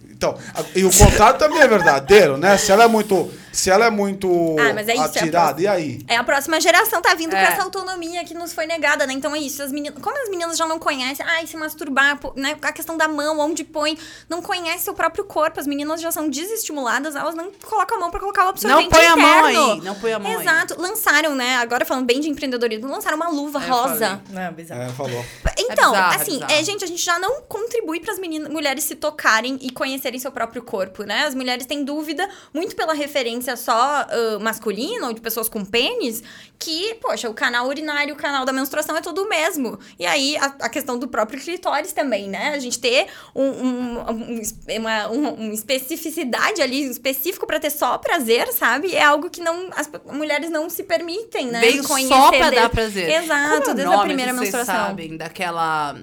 Então, e o contrário também é verdadeiro, né? Se ela é muito Se ela é muito Ah, mas é isso, é a atirada, e aí? É a próxima geração tá vindo É. com essa autonomia que nos foi negada, né? Então é isso. As meninas, como as meninas já não conhecem, ai, se masturbar, né? A questão da mão, onde põe, não conhece o próprio corpo. As meninas já são desestimuladas, elas não colocam a mão pra colocar o absorvente Não põe a mão interno. aí, não põe a mão aí. Exato. Lançaram, né? Agora falando bem de empreendedorismo, lançaram uma luva É, rosa. Não, bizarro. É, falou. Então, bizarro, é assim, é, gente, a gente já não contribui para as mulheres se tocarem e conhecerem seu próprio corpo, né? As mulheres têm dúvida, muito pela referência só ah, masculina ou de pessoas com pênis, que, poxa, o canal urinário, o canal da menstruação é todo o mesmo. E aí, a, a questão do próprio clitóris também, né? A gente ter um, um- um- uma, um- uma especificidade ali, específico para ter só prazer, sabe? É algo que não as mulheres não se permitem, né? Veio só pra dar prazer. Exato, Como é desde a primeira vocês menstruação. sabem, daquela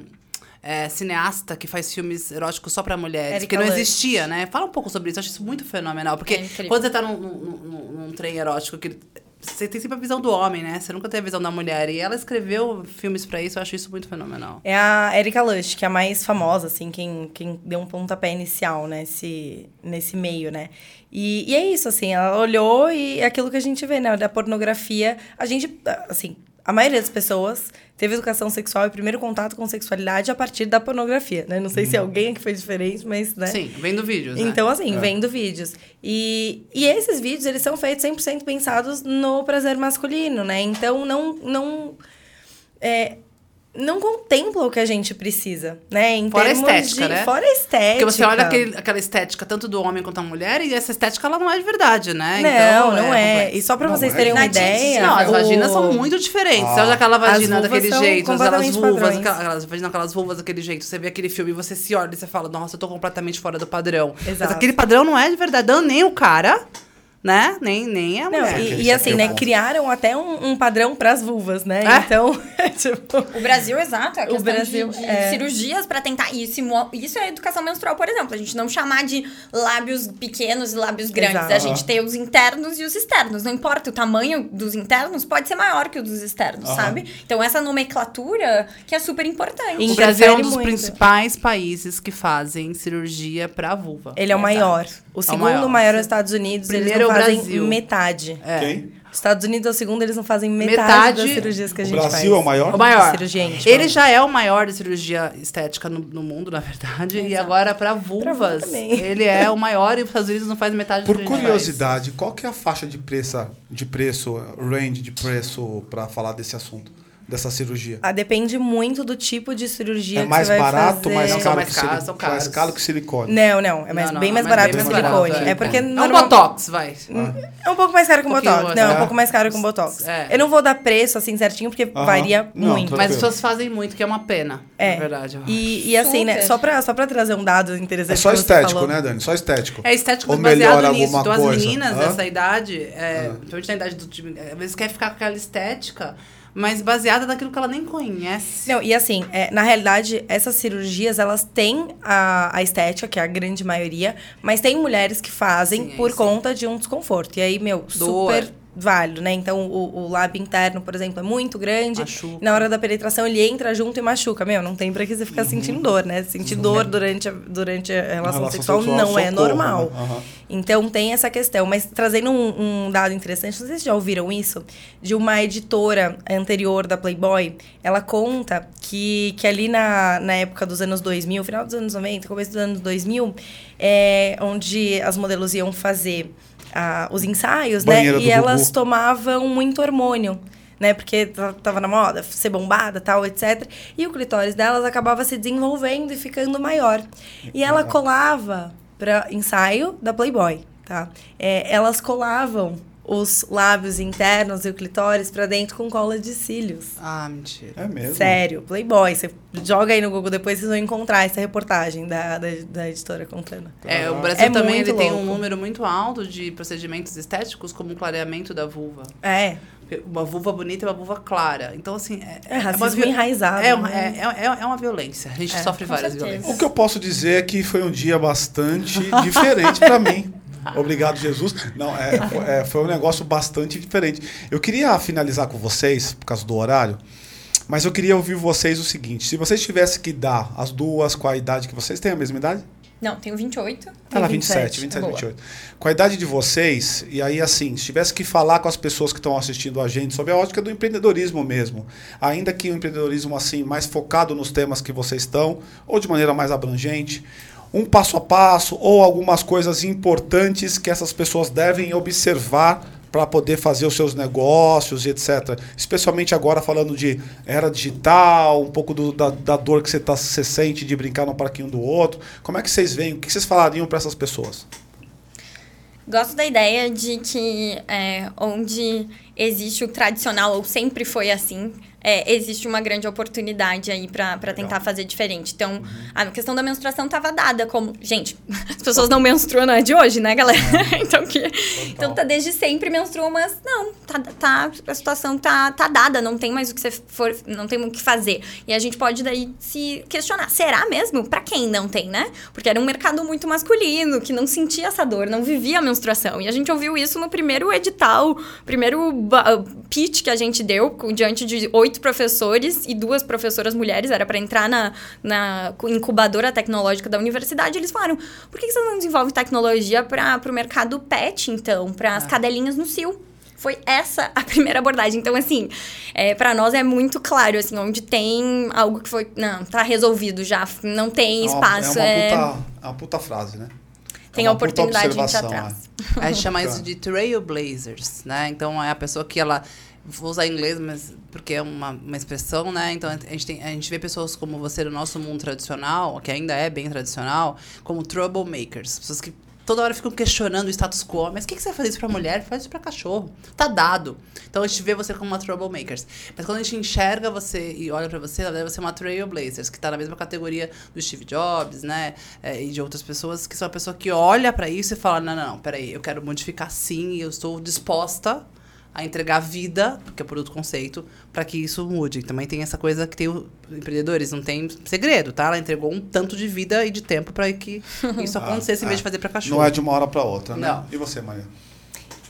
é, cineasta que faz filmes eróticos só pra mulheres, que não existia, né? Fala um pouco sobre isso, eu acho isso muito fenomenal. Porque É quando você tá num, num- num- trem erótico, que você tem sempre a visão do homem, né? Você nunca tem a visão da mulher. E ela escreveu filmes pra isso, eu acho isso muito fenomenal. É a Erika Lush, que é a mais famosa, assim, quem, quem deu um pontapé inicial nesse, nesse meio, né? E, e é isso, assim, ela olhou e é aquilo que a gente vê, né? Da pornografia, a gente, assim, a maioria das pessoas teve educação sexual e primeiro contato com sexualidade a partir da pornografia, né? Não sei se alguém aqui foi diferente, mas, né? Sim, vendo vídeos, né? Então, assim, vendo vídeos. E, e esses vídeos, eles são feitos 100% pensados no prazer masculino, né? Então, não... não é, não contempla o que a gente precisa, né? Em Fora estética, de, né? Fora a estética. Porque você olha aquele- aquela estética tanto do homem quanto da mulher, e essa estética ela não é de verdade, né? Não, Então, não é. complexo. E só pra Não vocês é. terem uma ideia... Não, as o- vaginas são muito diferentes. Você Ah. olha aquela vagina As vulvas daquele são jeito, aquelas vulvas, aquelas, aquelas vulvas daquele jeito. Você vê aquele filme e você se olha e você fala, nossa, eu tô completamente fora do padrão. Mas Exato. aquele padrão não é de verdade, não, nem o cara, né? Nem, nem a Não, mulher. e, Esse e aqui assim, é o né? Criaram até um, um padrão pras vulvas, né? É? Então, tipo... O Brasil, exato, é a O Brasil, de, de é. cirurgias pra tentar. Isso, isso é educação menstrual, por exemplo. A gente não chamar de lábios pequenos e lábios grandes. Exato. A gente tem os internos e os externos. Não importa, o tamanho dos internos pode ser maior que o dos externos, Aham. sabe? Então, essa nomenclatura que é super importante. Em- O Brasil é um dos muito. principais países que fazem cirurgia pra vulva. Ele é o Exato. maior. O segundo maior. maior é os Estados Unidos. Primeiro fazem Brasil. metade. É. Quem? Estados Unidos é o segundo, eles não fazem metade, Metade- das cirurgias que a O gente Brasil faz. é o maior? O maior. Cirurgia íntima. Ele já é o maior de cirurgia estética no, no mundo, na verdade. E agora, pra vulva vulvas, também. ele é o maior e os Estados Unidos não faz metade Por do que a gente curiosidade, qual que é a faixa de preço, de preço, range de preço para falar desse assunto, dessa cirurgia? Ah, depende muito do tipo de cirurgia É que mais você vai barato, fazer. mais Não, são caro, mais que caros, sili- são mais caros. caro que silicone? Não, não. É mais, Não, não, bem mais barato que mais silicone. barato, é é. porque É um normal- botox, vai. É um pouco mais caro que Um Botox. mais, Não, é um é. pouco mais caro que o Botox. É. Eu não vou dar preço assim certinho, porque Aham. varia Não, muito. Mas as pessoas fazem muito, que é uma pena. É. Na verdade. E, e assim, né? Só pra, só pra trazer um dado interessante. É só que você estético, né, Dani? Só estético. É estético Ou baseado melhora nisso. alguma Então, as coisa? meninas dessa idade, é, principalmente na idade do time, às vezes quer ficar com aquela estética, mas baseada naquilo que ela nem conhece. Não, e assim, é, na realidade, essas cirurgias, elas têm a, a estética, que é a grande maioria, mas tem mulheres que fazem Sim, por sim. conta de um desconforto. E aí, meu, Dor. super válido, né? Então, o, o lábio interno, por exemplo, é muito grande. Machuca. Na hora da penetração, ele entra junto e machuca. Meu, não tem pra que você ficar sentindo dor, né? Sentir dor durante a, durante a relação, relação sexual, sexual, não é socorro, normal. né? Aham. Então tem essa questão. Mas trazendo um, um dado interessante, não sei se já ouviram isso, de uma editora anterior da Playboy, ela conta que, que ali na, na época dos anos 2000, final dos anos 90, começo dos anos 2000, é, onde as modelos iam fazer ah, os ensaios, Banheira né? E elas Gugu. tomavam muito hormônio. Né, porque ta- tava na moda, ser bombada, tal, etc. E o clitóris delas acabava se desenvolvendo e ficando maior. E ela colava para ensaio da Playboy, tá? É, elas colavam os lábios internos e o clitóris para dentro com cola de cílios. Ah, mentira. É mesmo? Sério, Playboy. Você joga aí no Google depois, vocês vão encontrar essa reportagem da, da, da editora contando. É, o Aham. Brasil É também ele tem um número muito alto de procedimentos estéticos, como o clareamento da vulva. É, Uma vulva bonita e uma vulva clara. Então, assim. É, É racismo uma vi- enraizado, É, uma- né? é, é, é uma violência. A gente É, sofre várias certeza. violências. O que eu posso dizer é que foi um dia bastante diferente para mim. Obrigado, Jesus. Não, é, foi, é, foi um negócio bastante diferente. Eu queria finalizar com vocês, por causa do horário, mas eu queria ouvir vocês o seguinte: se vocês tivessem que dar as duas com a idade que vocês têm a mesma idade? Não, tenho 28. Ah, lá, 27. 27, 27, Boa. 28. Com a idade de vocês, e aí assim, se tivesse que falar com as pessoas que estão assistindo a gente sobre a ótica do empreendedorismo mesmo, ainda que o empreendedorismo assim, mais focado nos temas que vocês estão, ou de maneira mais abrangente, um passo a passo, ou algumas coisas importantes que essas pessoas devem observar para poder fazer os seus negócios e etc. Especialmente agora falando de era digital, um pouco do- da, da dor que você, tá, você sente de brincar no parquinho do outro. Como é que vocês veem? O que vocês falariam para essas pessoas? Gosto da ideia de que é, onde existe o tradicional, ou sempre foi assim, é, existe uma grande oportunidade aí pra pra tentar fazer diferente. Então, a questão da menstruação tava dada como. Gente, as pessoas não menstruam, não é de hoje, né, galera? então, que, então tá desde sempre menstruam, mas não, tá, tá, a situação tá, tá dada, não tem mais o que você for, não tem o que fazer. E a gente pode daí se questionar, será mesmo? Pra quem não tem, né? Porque era um mercado muito masculino, que não sentia essa dor, não vivia a menstruação. E a gente ouviu isso no primeiro edital, primeiro pitch que a gente deu, diante de oito professores e duas professoras mulheres, era para entrar na, na incubadora tecnológica da universidade. Eles falaram: por que que vocês não desenvolvem tecnologia para o mercado pet, então, para as cadelinhas no cio? Foi essa a primeira abordagem. Então, assim, é, para nós é muito claro, assim, onde tem algo que foi. Não, tá resolvido já. Não tem espaço. É é- uma, puta, é uma puta frase, né? Tem É a uma oportunidade de ir atrás. é. A gente chama isso de trailblazers, né? Então é a pessoa que ela vou usar inglês, mas porque é uma, uma expressão, né? Então a gente tem a gente vê pessoas como você no nosso mundo tradicional, que ainda é bem tradicional, como troublemakers, pessoas que toda hora ficam questionando o status quo, mas o que, que você vai fazer isso pra mulher? Faz isso pra cachorro. Tá dado. Então a gente vê você como uma troublemakers. Mas quando a gente enxerga você e olha pra você, ela deve ser uma trailblazers, que tá na mesma categoria do Steve Jobs, né? É, e de outras pessoas que são a pessoa que olha pra isso e fala: não, não, não, peraí, eu quero modificar sim eu estou disposta a entregar vida, que é produto conceito, para que isso mude. Também tem essa coisa que tem o empreendedores, não tem segredo, tá? Ela entregou um tanto de vida e de tempo para que isso acontecesse em vez de fazer para cachorro. Não é de uma hora para outra, né? Não. E você, Maria?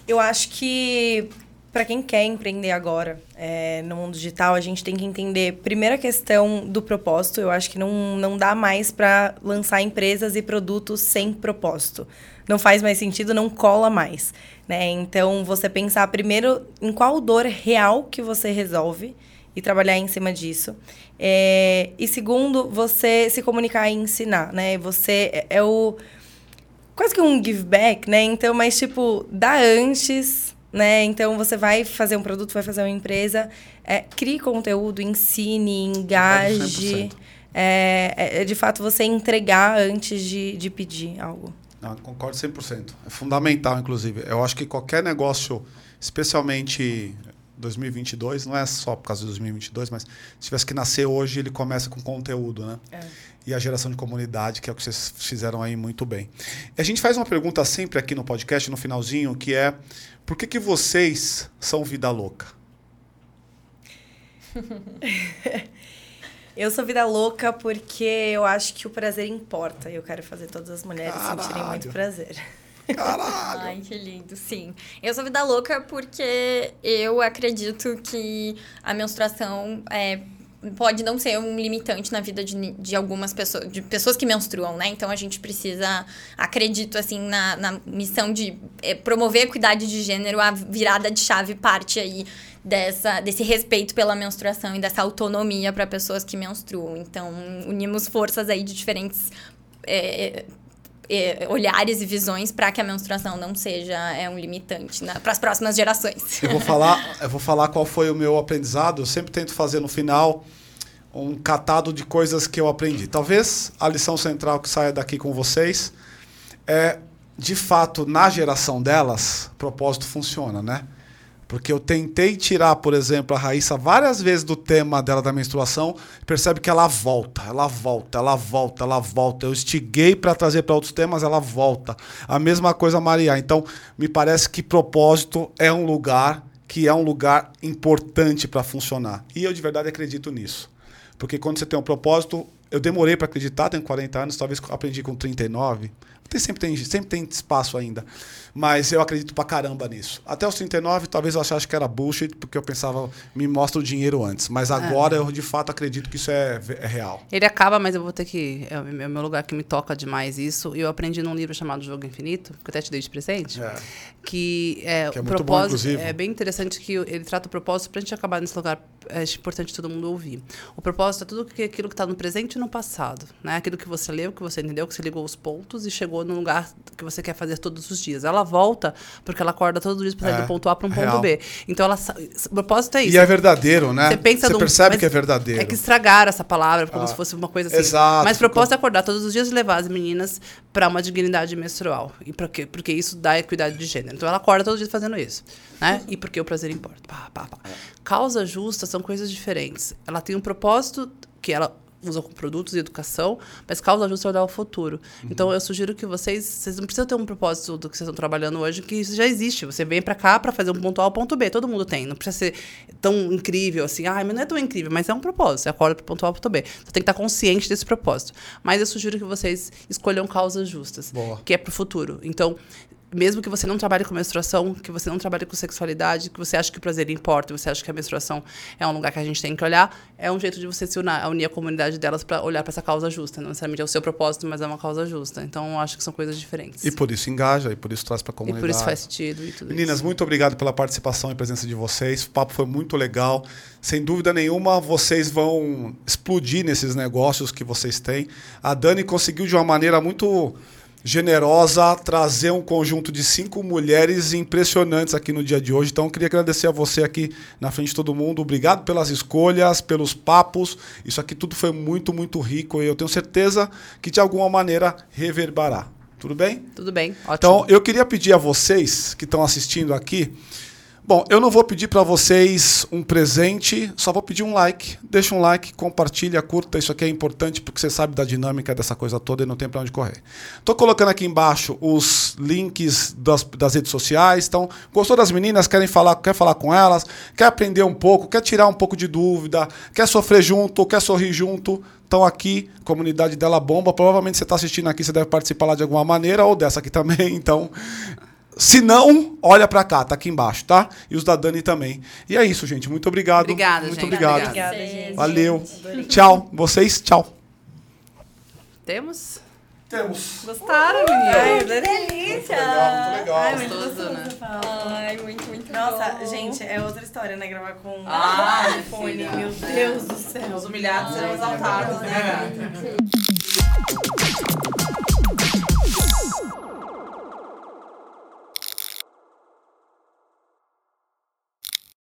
Eu acho que para quem quer empreender agora é, no mundo digital, a gente tem que entender primeiro a questão do propósito. Eu acho que não, não dá mais para lançar empresas e produtos sem propósito. Não faz mais sentido, não cola mais. Né? Então, você pensar primeiro em qual dor real que você resolve e trabalhar em cima disso. É, e segundo, você se comunicar e ensinar. Né? Você é- é o quase que um give back, né? Então, mas tipo, dá antes, né? Então você vai fazer um produto, vai fazer uma empresa, é, crie conteúdo, ensine, engaje. 100%. É, é, é, de fato você entregar antes de, de pedir algo. Não, concordo 100%. É fundamental, inclusive. Eu acho que qualquer negócio, especialmente 2022, não é só por causa de 2022, mas se tivesse que nascer hoje, ele começa com conteúdo, né? E a geração de comunidade, que é o que vocês fizeram aí muito bem. E a gente faz uma pergunta sempre aqui no podcast, no finalzinho, que é: por que, que vocês são vida louca? Eu sou vida louca porque eu acho que o prazer importa. E eu quero fazer todas as mulheres sentirem Caralho. muito prazer. Caralho! Ai, que lindo, sim. Eu sou vida louca porque eu acredito que a menstruação é, pode não ser um limitante na vida de, de algumas pessoas, de pessoas que menstruam, né? Então a gente precisa, acredito assim, na, na missão de é, promover a equidade de gênero, a virada de chave parte aí dessa, desse respeito pela menstruação e dessa autonomia para pessoas que menstruam. Então, unimos forças aí de diferentes é, é, olhares e visões para que a menstruação não seja é, um limitante para as próximas gerações. Eu vou falar, eu vou falar qual foi o meu aprendizado. Eu sempre tento fazer no final um catado de coisas que eu aprendi. Talvez a lição central que saia daqui com vocês é, de fato, na geração delas, propósito funciona, né? Porque eu tentei tirar, por exemplo, a Raíssa várias vezes do tema dela da menstruação, percebe que ela volta, ela volta, ela volta, ela volta. Eu estiguei para trazer para outros temas, ela volta. A mesma coisa a Maria. Então, me parece que propósito é um lugar que é um lugar importante para funcionar. E eu de verdade acredito nisso. Porque quando você tem um propósito, eu demorei para acreditar, tenho 40 anos, talvez aprendi com 39. Tem, sempre, tem, sempre tem espaço ainda. Mas eu acredito pra caramba nisso. Até os 39, talvez eu achasse que era bullshit, porque eu pensava, me mostra o dinheiro antes. Mas agora eu de fato acredito que isso é, é real. Ele acaba, mas eu vou ter que. É o é meu lugar que me toca demais isso. E eu aprendi num livro chamado Jogo Infinito, que eu até te dei de presente. É. Que é, Que é o muito bom, propósito. inclusive. é bem interessante que ele trata o propósito pra gente acabar nesse lugar. É importante todo mundo ouvir. O propósito é tudo aquilo que está no presente e no passado. Né? Aquilo que você leu, que você entendeu, que você ligou os pontos e chegou no lugar que você quer fazer todos os dias. Ela volta porque ela acorda todos os dias para sair É, do ponto A para um real. ponto B. Então ela o propósito é isso. E é verdadeiro, né? Você pensa num- percebe que é verdadeiro. É que estragaram essa palavra como Ah, se fosse uma coisa assim. exato, Mas o propósito é acordar todos os dias e levar as meninas para uma dignidade menstrual. E por quê? Porque isso dá equidade de gênero. Então ela acorda todos os dias fazendo isso. Né? E porque o prazer importa. Pá, pá, pá. Causa justa são coisas diferentes. Ela tem um propósito que ela usa com produtos e educação, mas causa justa é olhar o futuro. Então eu sugiro que vocês, vocês não precisam ter um propósito do que vocês estão trabalhando hoje, que isso já existe. Você vem para cá para fazer um ponto A ao ponto B, todo mundo tem. Não precisa ser tão incrível assim, ai, mas não é tão incrível, mas é um propósito. Você acorda para ponto A ao ponto B. Você tem que estar consciente desse propósito. Mas eu sugiro que vocês escolham causas justas, Boa. que é para o futuro. Então, mesmo que você não trabalhe com menstruação, que você não trabalhe com sexualidade, que você acha que o prazer importa, você acha que a menstruação é um lugar que a gente tem que olhar, é um jeito de você se unir, unir a comunidade delas para olhar para essa causa justa. Não necessariamente é o seu propósito, mas é uma causa justa. Então, eu acho que são coisas diferentes. E por isso engaja, e por isso traz pra E comunidade. por isso faz sentido e tudo Meninas, isso. muito obrigado pela participação e presença de vocês. O papo foi muito legal. Sem dúvida nenhuma, vocês vão explodir nesses negócios que vocês têm. A Dani conseguiu, de uma maneira muito generosa, trazer um conjunto de cinco mulheres impressionantes aqui no dia de hoje. Então, eu queria agradecer a você aqui na frente de todo mundo. Obrigado pelas escolhas, pelos papos. Isso aqui tudo foi muito, muito rico e eu tenho certeza que, de alguma maneira, reverberará. Tudo bem? Tudo bem, ótimo. Então, eu queria pedir a vocês que estão assistindo aqui. Bom, eu não vou pedir para vocês um presente, só vou pedir um like. Deixa um like, compartilha, curta. Isso aqui é importante porque você sabe da dinâmica dessa coisa toda e não tem para onde correr. Estou colocando aqui embaixo os links das, das redes sociais. Então, gostou das meninas? Querem falar, quer falar com elas? Quer aprender um pouco? Quer tirar um pouco de dúvida? Quer sofrer junto? Quer sorrir junto? Estão aqui, comunidade dela bomba. Provavelmente você está assistindo aqui, você deve participar lá de alguma maneira, ou dessa aqui também. Então, se não, olha pra cá, tá aqui embaixo, tá? E os da Dani também. E é isso, gente. Muito obrigado. Obrigada, Muito gente. obrigado. Obrigada, gente. Valeu. Tchau. Vocês, tchau. Temos? Temos. Gostaram, Ai, meninas? que delícia! legal, muito legal. Ai, muito Gostoso, né? Ai, muito, muito Nossa, bom. gente, é outra história, né? Gravar com Ah, minha fone. filha. Meu Deus do céu. Os humilhados serão exaltados, né, gata?